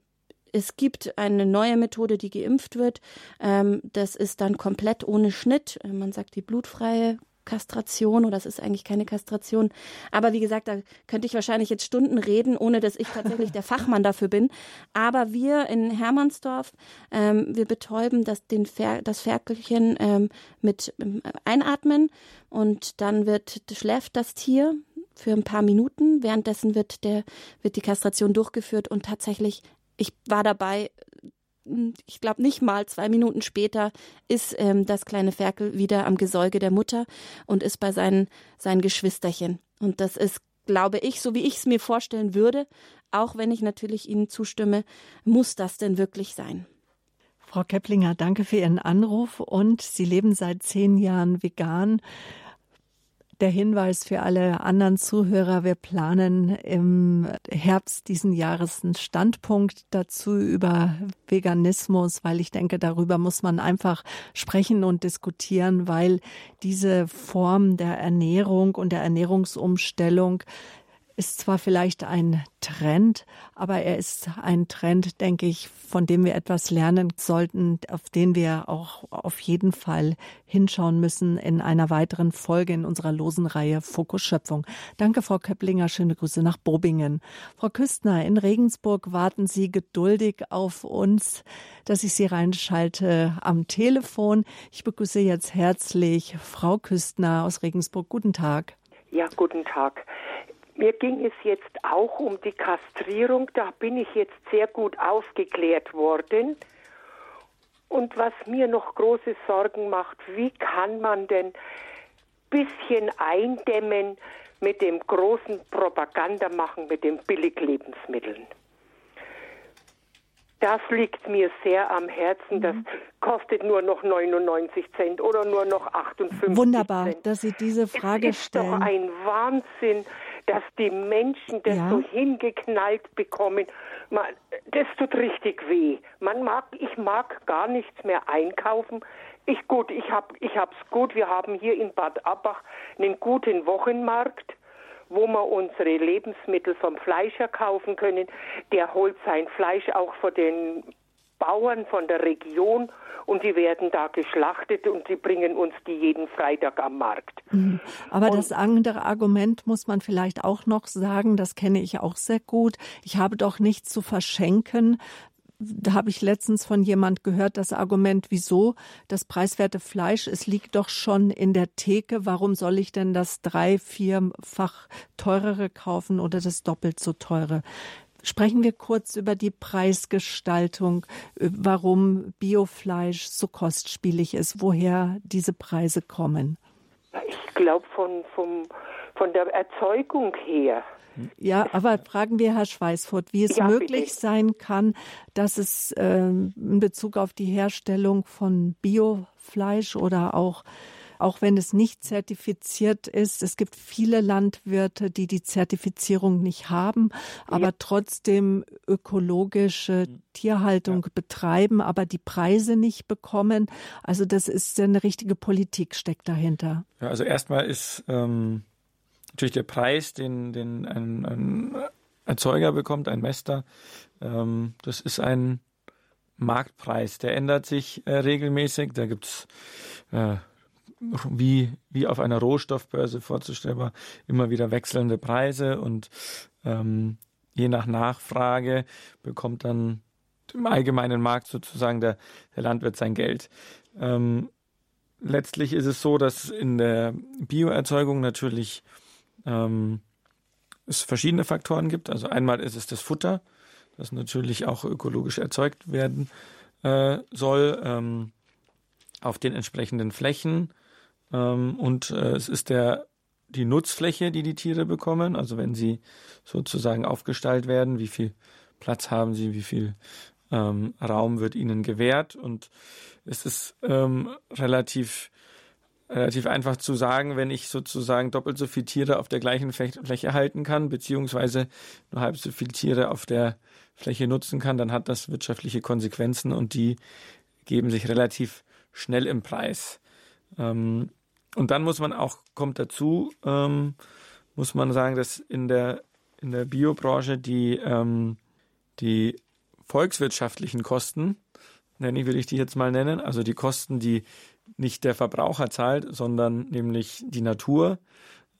es gibt eine neue Methode, die geimpft wird. Ähm, das ist dann komplett ohne Schnitt. Man sagt die blutfreie Kastration oder es ist eigentlich keine Kastration. Aber wie gesagt, da könnte ich wahrscheinlich jetzt Stunden reden, ohne dass ich tatsächlich der Fachmann dafür bin. Aber wir in Hermannsdorf, ähm, wir betäuben das, den Fer das Ferkelchen ähm, mit ähm, Einatmen und dann wird schläft das Tier für ein paar Minuten. Währenddessen wird der wird die Kastration durchgeführt und tatsächlich ich war dabei, ich glaube nicht mal zwei Minuten später ist ähm, das kleine Ferkel wieder am Gesäuge der Mutter und ist bei seinen, seinen Geschwisterchen. Und das ist, glaube ich, so wie ich es mir vorstellen würde, auch wenn ich natürlich Ihnen zustimme, muss das denn wirklich sein? Frau Keplinger, danke für Ihren Anruf und Sie leben seit zehn Jahren vegan. Der Hinweis für alle anderen Zuhörer, wir planen im Herbst diesen Jahres einen Standpunkt dazu über Veganismus, weil ich denke, darüber muss man einfach sprechen und diskutieren, weil diese Form der Ernährung und der Ernährungsumstellung ist zwar vielleicht ein Trend, aber er ist ein Trend, denke ich, von dem wir etwas lernen sollten, auf den wir auch auf jeden Fall hinschauen müssen in einer weiteren Folge in unserer losen Reihe Fokus Schöpfung. Danke, Frau Köpplinger. Schöne Grüße nach Bobingen. Frau Küstner, in Regensburg warten Sie geduldig auf uns, dass ich Sie reinschalte am Telefon. Ich begrüße jetzt herzlich Frau Küstner aus Regensburg. Guten Tag. Ja, guten Tag. Mir ging es jetzt auch um die Kastrierung. Da bin ich jetzt sehr gut aufgeklärt worden. Und was mir noch große Sorgen macht, wie kann man denn bisschen eindämmen mit dem großen Propaganda machen mit den Billiglebensmitteln. Das liegt mir sehr am Herzen. Das mhm. kostet nur noch 99 Cent oder nur noch 58 Wunderbar, Cent. dass Sie diese Frage es ist stellen. Doch ein Wahnsinn, dass die Menschen das ja. so hingeknallt bekommen. Man, das tut richtig weh. Man mag, ich mag gar nichts mehr einkaufen. Ich gut, ich hab, ich hab's gut. Wir haben hier in Bad Abbach einen guten Wochenmarkt wo wir unsere Lebensmittel vom Fleischer kaufen können. Der holt sein Fleisch auch von den Bauern von der Region und die werden da geschlachtet und die bringen uns die jeden Freitag am Markt. Mhm. Aber und das andere Argument muss man vielleicht auch noch sagen, das kenne ich auch sehr gut. Ich habe doch nichts zu verschenken da habe ich letztens von jemand gehört, das Argument, wieso das preiswerte Fleisch, es liegt doch schon in der Theke, warum soll ich denn das drei, vierfach teurere kaufen oder das doppelt so teure? Sprechen wir kurz über die Preisgestaltung, warum Biofleisch so kostspielig ist, woher diese Preise kommen. Ich glaube von, von, von der Erzeugung her. Ja, aber fragen wir Herr Schweißfurt, wie es ja, möglich bitte. sein kann, dass es äh, in Bezug auf die Herstellung von Biofleisch oder auch auch wenn es nicht zertifiziert ist. Es gibt viele Landwirte, die die Zertifizierung nicht haben, aber ja. trotzdem ökologische Tierhaltung ja. betreiben, aber die Preise nicht bekommen. Also das ist eine richtige Politik steckt dahinter. Ja, also erstmal ist ähm, natürlich der Preis, den, den ein, ein Erzeuger bekommt, ein Mester, ähm, das ist ein Marktpreis. Der ändert sich äh, regelmäßig. Da gibt's äh, wie, wie auf einer Rohstoffbörse vorzustellbar immer wieder wechselnde Preise und ähm, je nach Nachfrage bekommt dann im allgemeinen Markt sozusagen der, der Landwirt sein Geld. Ähm, letztlich ist es so, dass in der Bioerzeugung natürlich ähm, es verschiedene Faktoren gibt. Also einmal ist es das Futter, das natürlich auch ökologisch erzeugt werden äh, soll, ähm, auf den entsprechenden Flächen. Ähm, und äh, es ist der die Nutzfläche, die die Tiere bekommen. Also wenn sie sozusagen aufgestallt werden, wie viel Platz haben sie, wie viel ähm, Raum wird ihnen gewährt. Und es ist ähm, relativ relativ einfach zu sagen, wenn ich sozusagen doppelt so viele Tiere auf der gleichen Fläche halten kann, beziehungsweise nur halb so viele Tiere auf der Fläche nutzen kann, dann hat das wirtschaftliche Konsequenzen und die geben sich relativ schnell im Preis. Ähm, und dann muss man auch, kommt dazu, ähm, muss man sagen, dass in der, in der Biobranche die, ähm, die volkswirtschaftlichen Kosten, nenne ich, will ich die jetzt mal nennen, also die Kosten, die nicht der Verbraucher zahlt, sondern nämlich die Natur,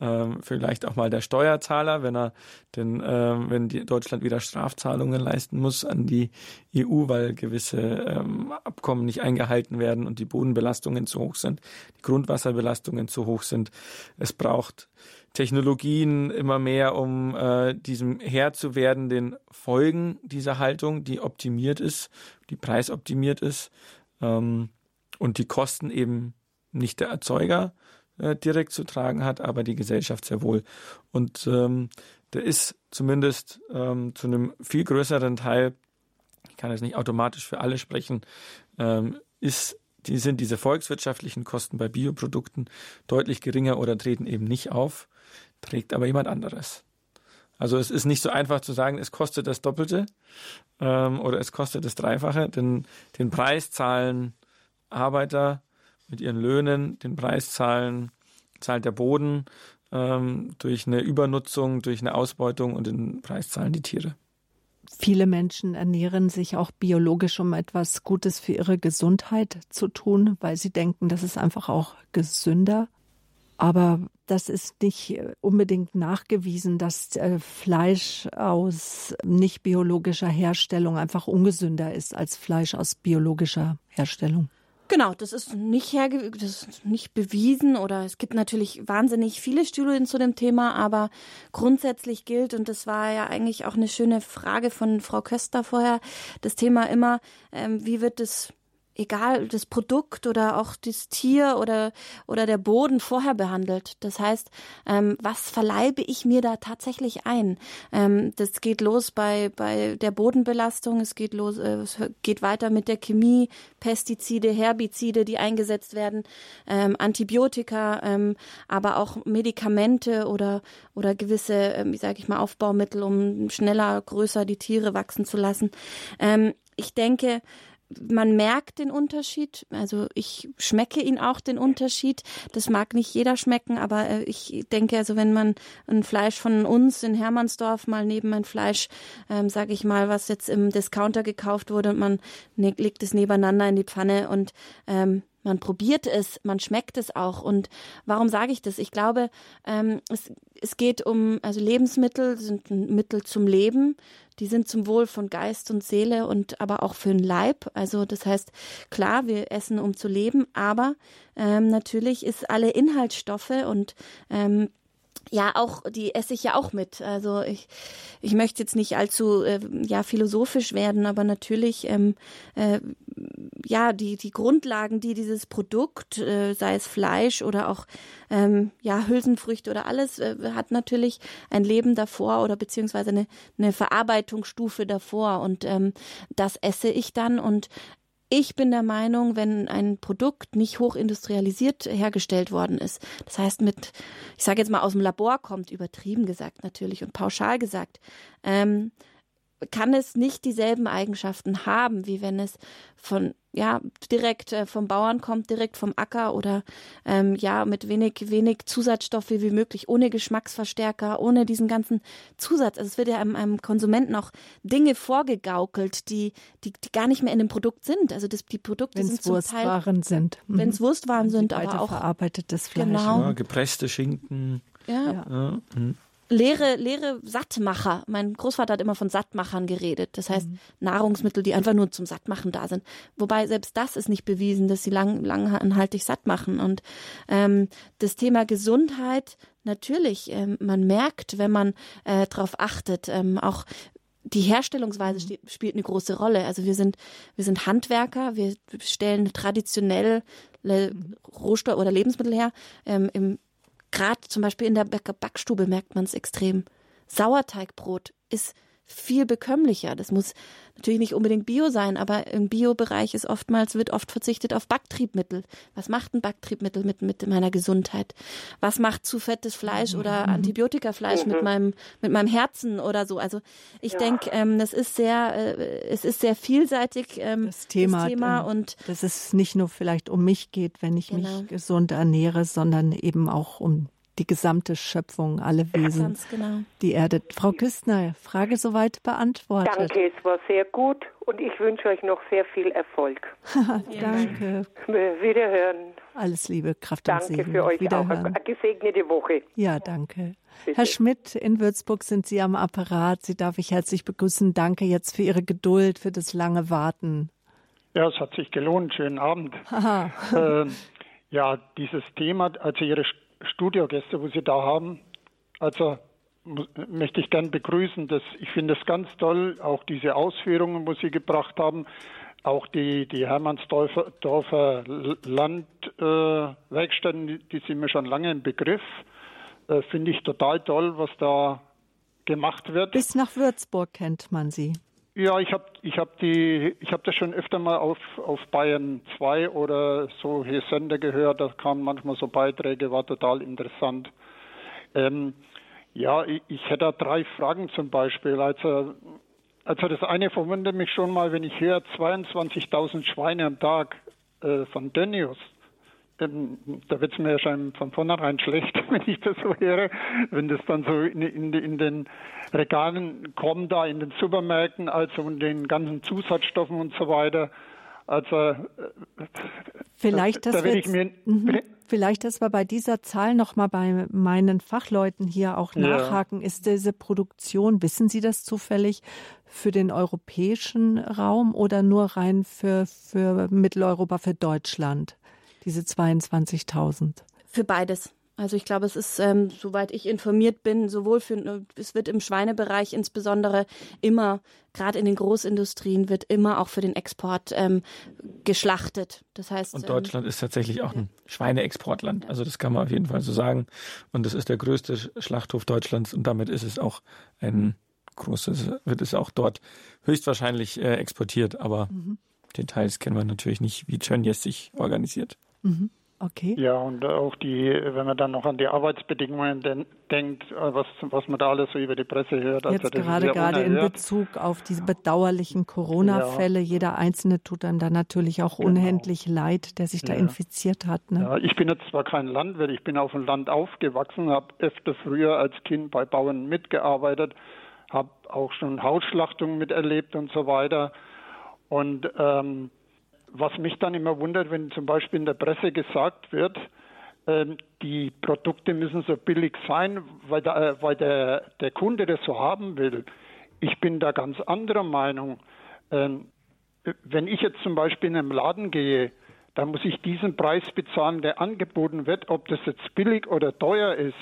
ähm, vielleicht auch mal der Steuerzahler, wenn er denn, ähm, wenn die Deutschland wieder Strafzahlungen leisten muss an die EU, weil gewisse ähm, Abkommen nicht eingehalten werden und die Bodenbelastungen zu hoch sind, die Grundwasserbelastungen zu hoch sind. Es braucht Technologien immer mehr, um äh, diesem Herr zu werden, den Folgen dieser Haltung, die optimiert ist, die preisoptimiert ist. Ähm, und die Kosten eben nicht der Erzeuger äh, direkt zu tragen hat, aber die Gesellschaft sehr wohl. Und ähm, der ist zumindest ähm, zu einem viel größeren Teil, ich kann jetzt nicht automatisch für alle sprechen, ähm, ist die sind diese volkswirtschaftlichen Kosten bei Bioprodukten deutlich geringer oder treten eben nicht auf, trägt aber jemand anderes. Also es ist nicht so einfach zu sagen, es kostet das Doppelte ähm, oder es kostet das Dreifache, denn den Preis zahlen Arbeiter mit ihren Löhnen den Preis zahlen, zahlt der Boden ähm, durch eine Übernutzung, durch eine Ausbeutung und den Preis zahlen die Tiere. Viele Menschen ernähren sich auch biologisch, um etwas Gutes für ihre Gesundheit zu tun, weil sie denken, das ist einfach auch gesünder. Aber das ist nicht unbedingt nachgewiesen, dass äh, Fleisch aus nicht biologischer Herstellung einfach ungesünder ist als Fleisch aus biologischer Herstellung. Genau, das ist nicht herge das ist nicht bewiesen oder es gibt natürlich wahnsinnig viele Studien zu dem Thema, aber grundsätzlich gilt und das war ja eigentlich auch eine schöne Frage von Frau Köster vorher, das Thema immer, ähm, wie wird es egal das Produkt oder auch das Tier oder, oder der Boden vorher behandelt. Das heißt, ähm, was verleibe ich mir da tatsächlich ein? Ähm, das geht los bei, bei der Bodenbelastung, es geht los, äh, es geht weiter mit der Chemie, Pestizide, Herbizide, die eingesetzt werden, ähm, Antibiotika, ähm, aber auch Medikamente oder, oder gewisse, ähm, wie sage ich mal, Aufbaumittel, um schneller, größer die Tiere wachsen zu lassen. Ähm, ich denke, man merkt den Unterschied. Also ich schmecke ihn auch den Unterschied. Das mag nicht jeder schmecken, aber äh, ich denke, also wenn man ein Fleisch von uns in Hermannsdorf mal neben ein Fleisch, ähm, sage ich mal, was jetzt im Discounter gekauft wurde und man ne, legt es nebeneinander in die Pfanne und ähm, man probiert es, man schmeckt es auch. Und warum sage ich das? Ich glaube, ähm, es, es geht um, also Lebensmittel sind Mittel zum Leben. Die sind zum Wohl von Geist und Seele und aber auch für den Leib. Also das heißt, klar, wir essen, um zu leben, aber ähm, natürlich ist alle Inhaltsstoffe und ähm, ja, auch, die esse ich ja auch mit. Also ich, ich möchte jetzt nicht allzu äh, ja, philosophisch werden, aber natürlich, ähm, äh, ja, die, die Grundlagen, die dieses Produkt, äh, sei es Fleisch oder auch ähm, ja, Hülsenfrüchte oder alles, äh, hat natürlich ein Leben davor oder beziehungsweise eine, eine Verarbeitungsstufe davor. Und ähm, das esse ich dann und ich bin der Meinung, wenn ein Produkt nicht hochindustrialisiert hergestellt worden ist, das heißt mit, ich sage jetzt mal aus dem Labor kommt, übertrieben gesagt natürlich und pauschal gesagt, ähm, kann es nicht dieselben Eigenschaften haben, wie wenn es von ja direkt äh, vom Bauern kommt, direkt vom Acker oder ähm, ja mit wenig wenig Zusatzstoffe wie möglich, ohne Geschmacksverstärker, ohne diesen ganzen Zusatz. Also es wird ja einem, einem Konsumenten auch Dinge vorgegaukelt, die, die die gar nicht mehr in dem Produkt sind. Also das, die Produkte wenn's sind zum Wurstwaren sind, mhm. wenn es Wurstwaren sind, aber auch verarbeitetes Fleisch, genau. ja, gepresste Schinken. Ja. ja. ja. Mhm leere, leere Sattmacher. Mein Großvater hat immer von Sattmachern geredet. Das heißt, mhm. Nahrungsmittel, die einfach nur zum Sattmachen da sind. Wobei selbst das ist nicht bewiesen, dass sie lang, langanhaltig satt machen. Und ähm, das Thema Gesundheit, natürlich, ähm, man merkt, wenn man äh, darauf achtet, ähm, auch die Herstellungsweise mhm. spielt eine große Rolle. Also wir sind, wir sind Handwerker, wir stellen traditionell mhm. Rohstoff oder Lebensmittel her. Ähm, Im Gerade zum Beispiel in der Backstube merkt man es extrem. Sauerteigbrot ist viel bekömmlicher. Das muss natürlich nicht unbedingt Bio sein, aber im Bio-Bereich ist oftmals, wird oft verzichtet auf Backtriebmittel. Was macht ein Backtriebmittel mit, mit meiner Gesundheit? Was macht zu fettes Fleisch oder mhm. Antibiotikafleisch mhm. mit meinem, mit meinem Herzen oder so? Also ich ja. denke, ähm, das ist sehr, äh, es ist sehr vielseitig, ähm, das Thema. Das Thema und dass es nicht nur vielleicht um mich geht, wenn ich genau. mich gesund ernähre, sondern eben auch um die gesamte Schöpfung, alle Wesen, genau. die Erde. Frau Küstner, Frage soweit beantwortet. Danke, es war sehr gut und ich wünsche euch noch sehr viel Erfolg. Danke. Wiederhören. Alles Liebe, Kraft und Danke für euch auch. Eine gesegnete Woche. Ja, danke. Bitte. Herr Schmidt, in Würzburg sind Sie am Apparat. Sie darf ich herzlich begrüßen. Danke jetzt für Ihre Geduld, für das lange Warten. Ja, es hat sich gelohnt. Schönen Abend. äh, ja, dieses Thema, also Ihre Studiogäste, wo Sie da haben. Also möchte ich gern begrüßen. Das, ich finde es ganz toll, auch diese Ausführungen, wo Sie gebracht haben, auch die, die Hermannsdorfer Landwerkstätten, äh, die sind mir schon lange im Begriff. Äh, finde ich total toll, was da gemacht wird. Bis nach Würzburg kennt man sie. Ja, ich habe ich hab die ich habe das schon öfter mal auf auf Bayern 2 oder so hier Sender gehört, da kamen manchmal so Beiträge, war total interessant. Ähm, ja, ich, ich hätte da drei Fragen zum Beispiel. Also also das eine verwundert mich schon mal, wenn ich höre 22.000 Schweine am Tag äh, von Dönius da wird es mir ja schon von vornherein schlecht, wenn ich das so höre, wenn das dann so in, in, in, den Regalen kommt, da in den Supermärkten, also in den ganzen Zusatzstoffen und so weiter. Also äh, vielleicht, dass da wir jetzt, mir, mhm. vielleicht, dass wir bei dieser Zahl noch mal bei meinen Fachleuten hier auch nachhaken. Ja. Ist diese Produktion, wissen Sie das zufällig, für den europäischen Raum oder nur rein für, für Mitteleuropa, für Deutschland? Diese 22.000? Für beides. Also ich glaube, es ist, ähm, soweit ich informiert bin, sowohl für, es wird im Schweinebereich insbesondere immer, gerade in den Großindustrien, wird immer auch für den Export ähm, geschlachtet. Das heißt. Und Deutschland ähm, ist tatsächlich auch ein Schweineexportland. Also das kann man auf jeden Fall so sagen. Und das ist der größte Schlachthof Deutschlands und damit ist es auch ein großes, wird es auch dort höchstwahrscheinlich äh, exportiert. Aber mhm. Details kennen wir natürlich nicht, wie Tönnies sich organisiert. Mhm. Okay. Ja, und auch die, wenn man dann noch an die Arbeitsbedingungen den, denkt, äh, was, was man da alles so über die Presse hört. Also Jetzt gerade, gerade in Bezug auf diese bedauerlichen Corona-Fälle. Ja. Jeder Einzelne tut einem da natürlich auch genau. unendlich leid, der sich da infiziert hat. Ne? Ja, ich bin jetzt zwar kein Landwirt, ich bin auf dem Land aufgewachsen, habe öfter früher als Kind bei Bauern mitgearbeitet, habe auch schon Hausschlachtungen miterlebt und so weiter. Und ähm, was mich dann immer wundert, wenn zum Beispiel in der Presse gesagt wird, ähm, die Produkte müssen so billig sein, weil, der, äh, weil der, der Kunde das so haben will. Ich bin da ganz anderer Meinung. Ähm, wenn ich jetzt zum Beispiel in einen Laden gehe, dann muss ich diesen Preis bezahlen, der angeboten wird, ob das jetzt billig oder teuer ist.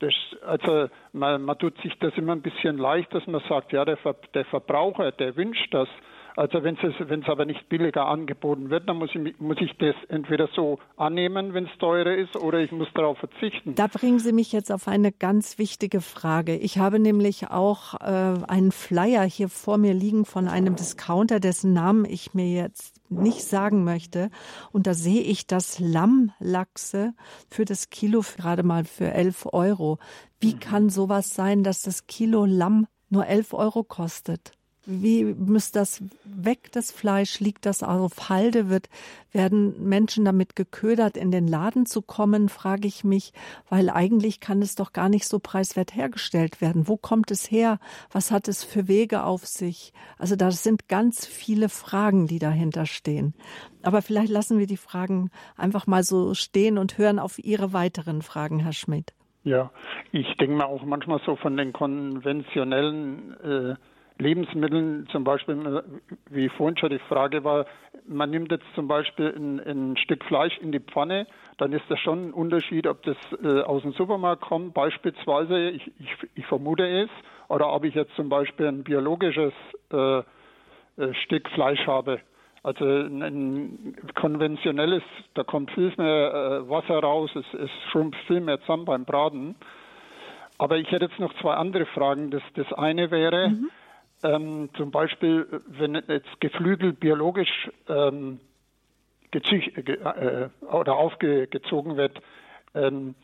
Das, also man, man, tut sich das immer ein bisschen leicht, dass man sagt, ja, der, der Verbraucher, der wünscht das. Also wenn es, wenn es aber nicht billiger angeboten wird, dann muss ich, muss ich das entweder so annehmen, wenn es teurer ist, oder ich muss darauf verzichten. Da bringen Sie mich jetzt auf eine ganz wichtige Frage. Ich habe nämlich auch äh, einen Flyer hier vor mir liegen von einem Discounter, dessen Namen ich mir jetzt nicht sagen möchte. Und da sehe ich das Lammlachse für das Kilo gerade mal für 11 Euro. Wie mhm. kann sowas sein, dass das Kilo Lamm nur 11 Euro kostet? Wie muss das weg, das Fleisch? Liegt das auf Halde? Wird, werden Menschen damit geködert, in den Laden zu kommen, frage ich mich, weil eigentlich kann es doch gar nicht so preiswert hergestellt werden. Wo kommt es her? Was hat es für Wege auf sich? Also da sind ganz viele Fragen, die dahinter stehen. Aber vielleicht lassen wir die Fragen einfach mal so stehen und hören auf Ihre weiteren Fragen, Herr Schmidt. Ja, ich denke mal auch manchmal so von den konventionellen äh, Lebensmitteln, zum Beispiel, wie vorhin schon die Frage war, man nimmt jetzt zum Beispiel ein, ein Stück Fleisch in die Pfanne, dann ist das schon ein Unterschied, ob das äh, aus dem Supermarkt kommt, beispielsweise, ich, ich, ich, vermute es, oder ob ich jetzt zum Beispiel ein biologisches äh, äh, Stück Fleisch habe. Also ein, ein, konventionelles, da kommt viel mehr äh, Wasser raus, es, es schrumpft viel mehr zusammen beim Braten. Aber ich hätte jetzt noch zwei andere Fragen. Das, das eine wäre, mhm ähm, zum Beispiel, wenn jetzt Geflügel biologisch ähm, äh, äh, oder aufgezogen wird, ähm,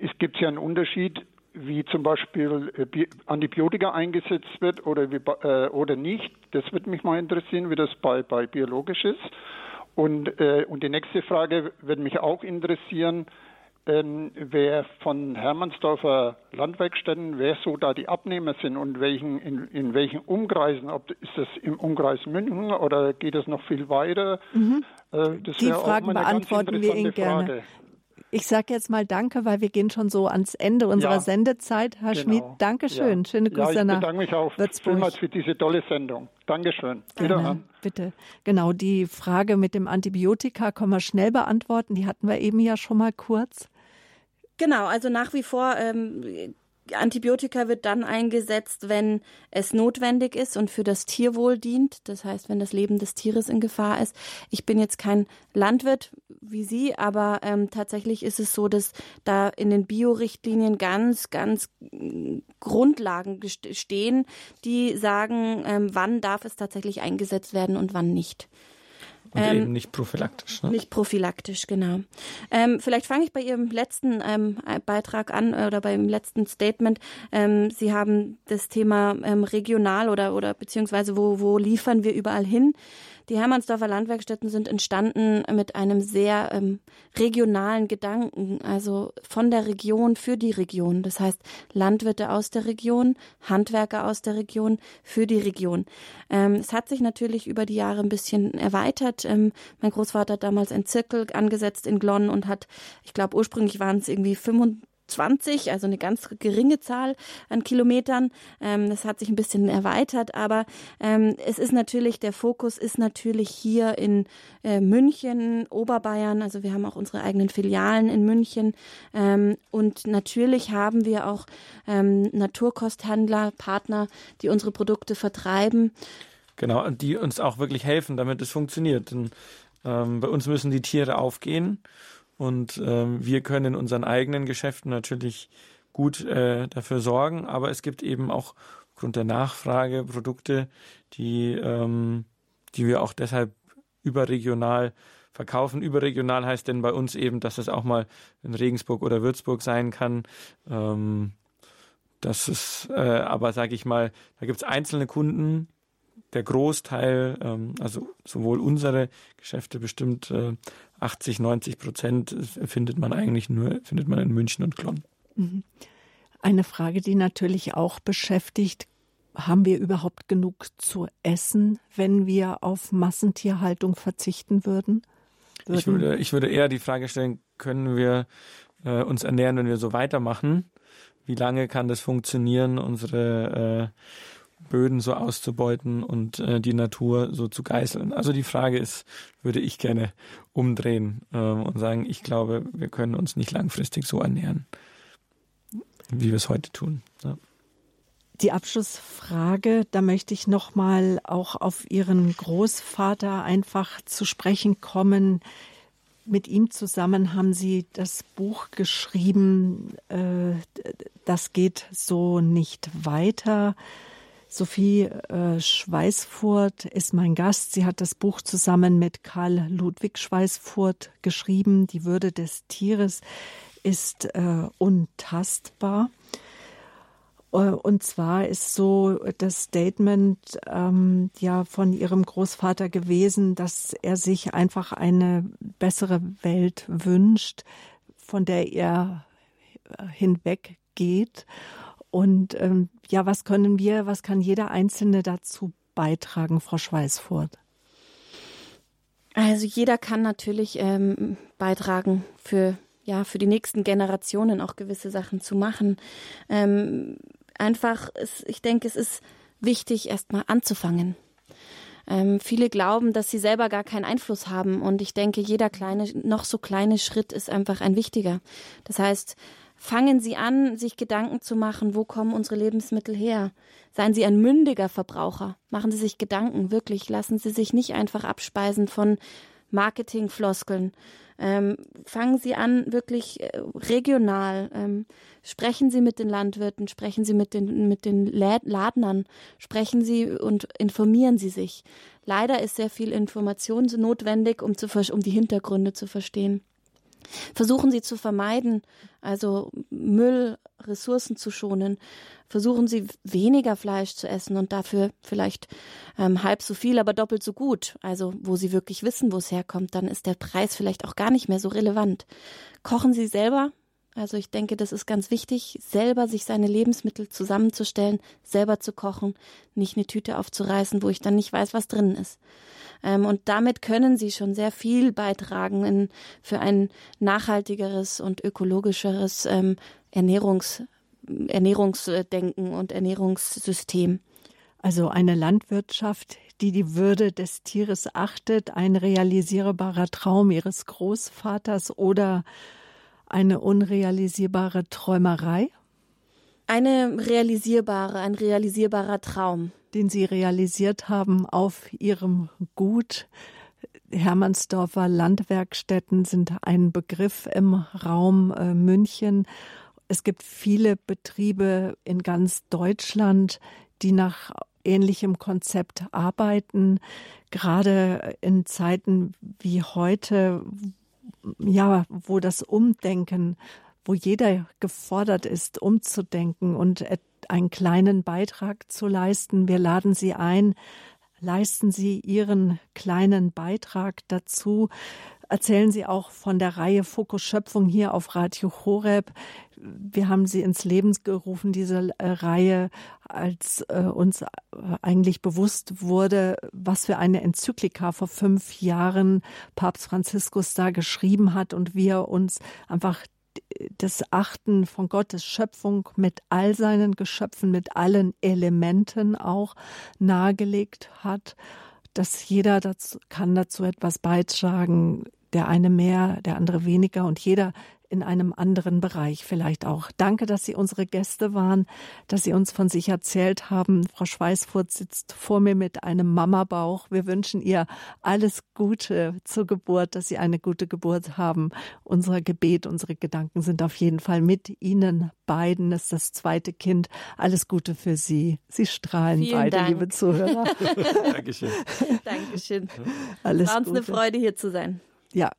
es ja einen Unterschied, wie zum Beispiel äh, Antibiotika eingesetzt wird oder, wie, äh, oder nicht. Das würde mich mal interessieren, wie das bei, bei biologisch ist. Und, äh, und die nächste Frage würde mich auch interessieren, ähm, wer von Hermannsdorfer Landwerkstätten, wer so da die Abnehmer sind und welchen, in, in welchen Umkreisen, ob ist das im Umkreis München oder geht es noch viel weiter? Mhm. Äh, die Fragen beantworten wir Ihnen gerne. Frage. Ich sage jetzt mal Danke, weil wir gehen schon so ans Ende unserer ja, Sendezeit. Herr genau. Schmid, Dankeschön. Ja. Schöne Grüße ja, ich bedanke mich auch vielmals für diese tolle Sendung. Dankeschön. Wiederhören. Bitte. Genau, die Frage mit dem Antibiotika können wir schnell beantworten. Die hatten wir eben ja schon mal kurz. Genau, also nach wie vor ähm, Antibiotika wird dann eingesetzt, wenn es notwendig ist und für das Tierwohl dient. Das heißt, wenn das Leben des Tieres in Gefahr ist. Ich bin jetzt kein Landwirt wie Sie, aber ähm, tatsächlich ist es so, dass da in den Biorichtlinien ganz, ganz mm, Grundlagen stehen, die sagen, ähm, wann darf es tatsächlich eingesetzt werden und wann nicht. Und ähm, eben nicht prophylaktisch. Ne? Nicht prophylaktisch, genau. Ähm, vielleicht fange ich bei Ihrem letzten ähm, Beitrag an äh, oder beim letzten Statement. Ähm, Sie haben das Thema ähm, regional oder, oder beziehungsweise wo, wo liefern wir überall hin? Die Hermannsdorfer Landwerkstätten sind entstanden mit einem sehr ähm, regionalen Gedanken, also von der Region für die Region. Das heißt, Landwirte aus der Region, Handwerker aus der Region für die Region. Ähm, es hat sich natürlich über die Jahre ein bisschen erweitert. Ähm, mein Großvater hat damals einen Zirkel angesetzt in Glonn und hat, ich glaube, ursprünglich waren es irgendwie 25 20, also eine ganz geringe Zahl an Kilometern. Ähm, das hat sich ein bisschen erweitert, aber ähm, es ist natürlich, der Fokus ist natürlich hier in äh, München, Oberbayern, also wir haben auch unsere eigenen Filialen in München ähm, und natürlich haben wir auch ähm, Naturkosthändler, Partner, die unsere Produkte vertreiben. Genau, und die uns auch wirklich helfen, damit es funktioniert. Denn ähm, bei uns müssen die Tiere aufgehen und ähm, wir können in unseren eigenen Geschäften natürlich gut äh, dafür sorgen, aber es gibt eben auch aufgrund der Nachfrage Produkte, die, ähm, die wir auch deshalb überregional verkaufen. Überregional heißt denn bei uns eben, dass es auch mal in Regensburg oder Würzburg sein kann. Ähm, das ist äh, aber, sage ich mal, da gibt es einzelne Kunden, der Großteil, ähm, also sowohl unsere Geschäfte bestimmt äh, 80, 90 Prozent findet man eigentlich nur, findet man in München und Klon. Mhm. Eine Frage, die natürlich auch beschäftigt, haben wir überhaupt genug zu essen, wenn wir auf Massentierhaltung verzichten würden? würden? Ich, würde, ich würde eher die Frage stellen, können wir äh, uns ernähren, wenn wir so weitermachen? Wie lange kann das funktionieren, unsere äh, Böden so auszubeuten und äh, die Natur so zu geißeln. Also die Frage ist, würde ich gerne umdrehen ähm, und sagen, ich glaube, wir können uns nicht langfristig so ernähren, wie wir es heute tun. Ja. Die Abschlussfrage, da möchte ich noch mal auch auf Ihren Großvater einfach zu sprechen kommen. Mit ihm zusammen haben Sie das Buch geschrieben, äh, das geht so nicht weiter. Sophie äh, Schweißfurt ist mein Gast. Sie hat das Buch zusammen mit Karl Ludwig Schweißfurt geschrieben. Die Würde des Tieres ist äh, untastbar. Äh, und zwar ist so das Statement ähm, ja von ihrem Großvater gewesen, dass er sich einfach eine bessere Welt wünscht, von der er hinweggeht und ähm, ja, was können wir, was kann jeder Einzelne dazu beitragen, Frau Schweißfurt? Also jeder kann natürlich ähm, beitragen für ja für die nächsten Generationen auch gewisse Sachen zu machen. Ähm, einfach, ist, ich denke, es ist wichtig, erstmal anzufangen. Ähm, viele glauben, dass sie selber gar keinen Einfluss haben und ich denke, jeder kleine, noch so kleine Schritt ist einfach ein wichtiger. Das heißt, Fangen Sie an, sich Gedanken zu machen, wo kommen unsere Lebensmittel her? Seien Sie ein mündiger Verbraucher. Machen Sie sich Gedanken, wirklich. Lassen Sie sich nicht einfach abspeisen von Marketingfloskeln. Ähm, fangen Sie an, wirklich äh, regional. Ähm, sprechen Sie mit den Landwirten, sprechen Sie mit den, mit den Ladnern, sprechen Sie und informieren Sie sich. Leider ist sehr viel Information notwendig, um, zu, um die Hintergründe zu verstehen. Versuchen Sie zu vermeiden, also Müll, Ressourcen zu schonen. Versuchen Sie weniger Fleisch zu essen und dafür vielleicht ähm, halb so viel, aber doppelt so gut. Also wo Sie wirklich wissen, wo es herkommt, dann ist der Preis vielleicht auch gar nicht mehr so relevant. Kochen Sie selber. Also ich denke, das ist ganz wichtig, selber sich seine Lebensmittel zusammenzustellen, selber zu kochen, nicht eine Tüte aufzureißen, wo ich dann nicht weiß, was drin ist. Ähm, und damit können sie schon sehr viel beitragen in, für ein nachhaltigeres und ökologischeres ähm, Ernährungs, Ernährungsdenken und Ernährungssystem. Also eine Landwirtschaft, die die Würde des Tieres achtet, ein realisierbarer Traum ihres Großvaters oder eine unrealisierbare Träumerei? Eine realisierbare, ein realisierbarer Traum den Sie realisiert haben auf Ihrem Gut. Hermannsdorfer Landwerkstätten sind ein Begriff im Raum äh, München. Es gibt viele Betriebe in ganz Deutschland, die nach ähnlichem Konzept arbeiten. Gerade in Zeiten wie heute, ja, wo das Umdenken, wo jeder gefordert ist, umzudenken und einen kleinen Beitrag zu leisten. Wir laden Sie ein, leisten Sie Ihren kleinen Beitrag dazu. Erzählen Sie auch von der Reihe Fokus Schöpfung hier auf Radio Horeb. Wir haben sie ins Leben gerufen, diese äh, Reihe, als äh, uns äh, eigentlich bewusst wurde, was für eine Enzyklika vor fünf Jahren Papst Franziskus da geschrieben hat und wie er uns einfach das Achten von Gottes Schöpfung mit all seinen Geschöpfen, mit allen Elementen auch nahegelegt hat, dass jeder dazu, kann dazu etwas beitragen, der eine mehr, der andere weniger und jeder in einem anderen Bereich vielleicht auch. Danke, dass Sie unsere Gäste waren, dass Sie uns von sich erzählt haben. Frau Schweißfurt sitzt vor mir mit einem Mamabauch. Wir wünschen ihr alles Gute zur Geburt, dass Sie eine gute Geburt haben. Unser Gebet, unsere Gedanken sind auf jeden Fall mit Ihnen beiden. Das ist das zweite Kind. Alles Gute für Sie. Sie strahlen Vielen beide, Dank. liebe Zuhörer. Dankeschön. Dankeschön. Alles War uns Gute. eine Freude, hier zu sein. Ja,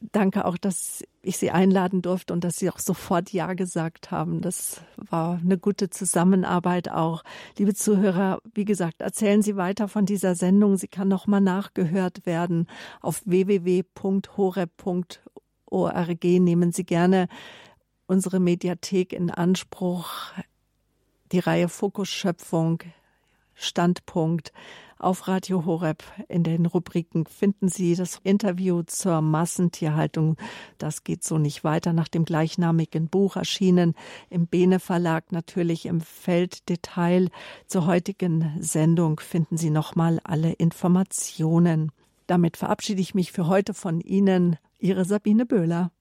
danke auch, dass ich Sie einladen durfte und dass Sie auch sofort Ja gesagt haben. Das war eine gute Zusammenarbeit auch. Liebe Zuhörer, wie gesagt, erzählen Sie weiter von dieser Sendung. Sie kann nochmal nachgehört werden auf www.horeb.org. Nehmen Sie gerne unsere Mediathek in Anspruch. Die Reihe Fokus Schöpfung, Standpunkt auf Radio Horeb. In den Rubriken finden Sie das Interview zur Massentierhaltung. Das geht so nicht weiter nach dem gleichnamigen Buch erschienen im Bene Verlag natürlich im Felddetail. Zur heutigen Sendung finden Sie nochmal alle Informationen. Damit verabschiede ich mich für heute von Ihnen. Ihre Sabine Böhler.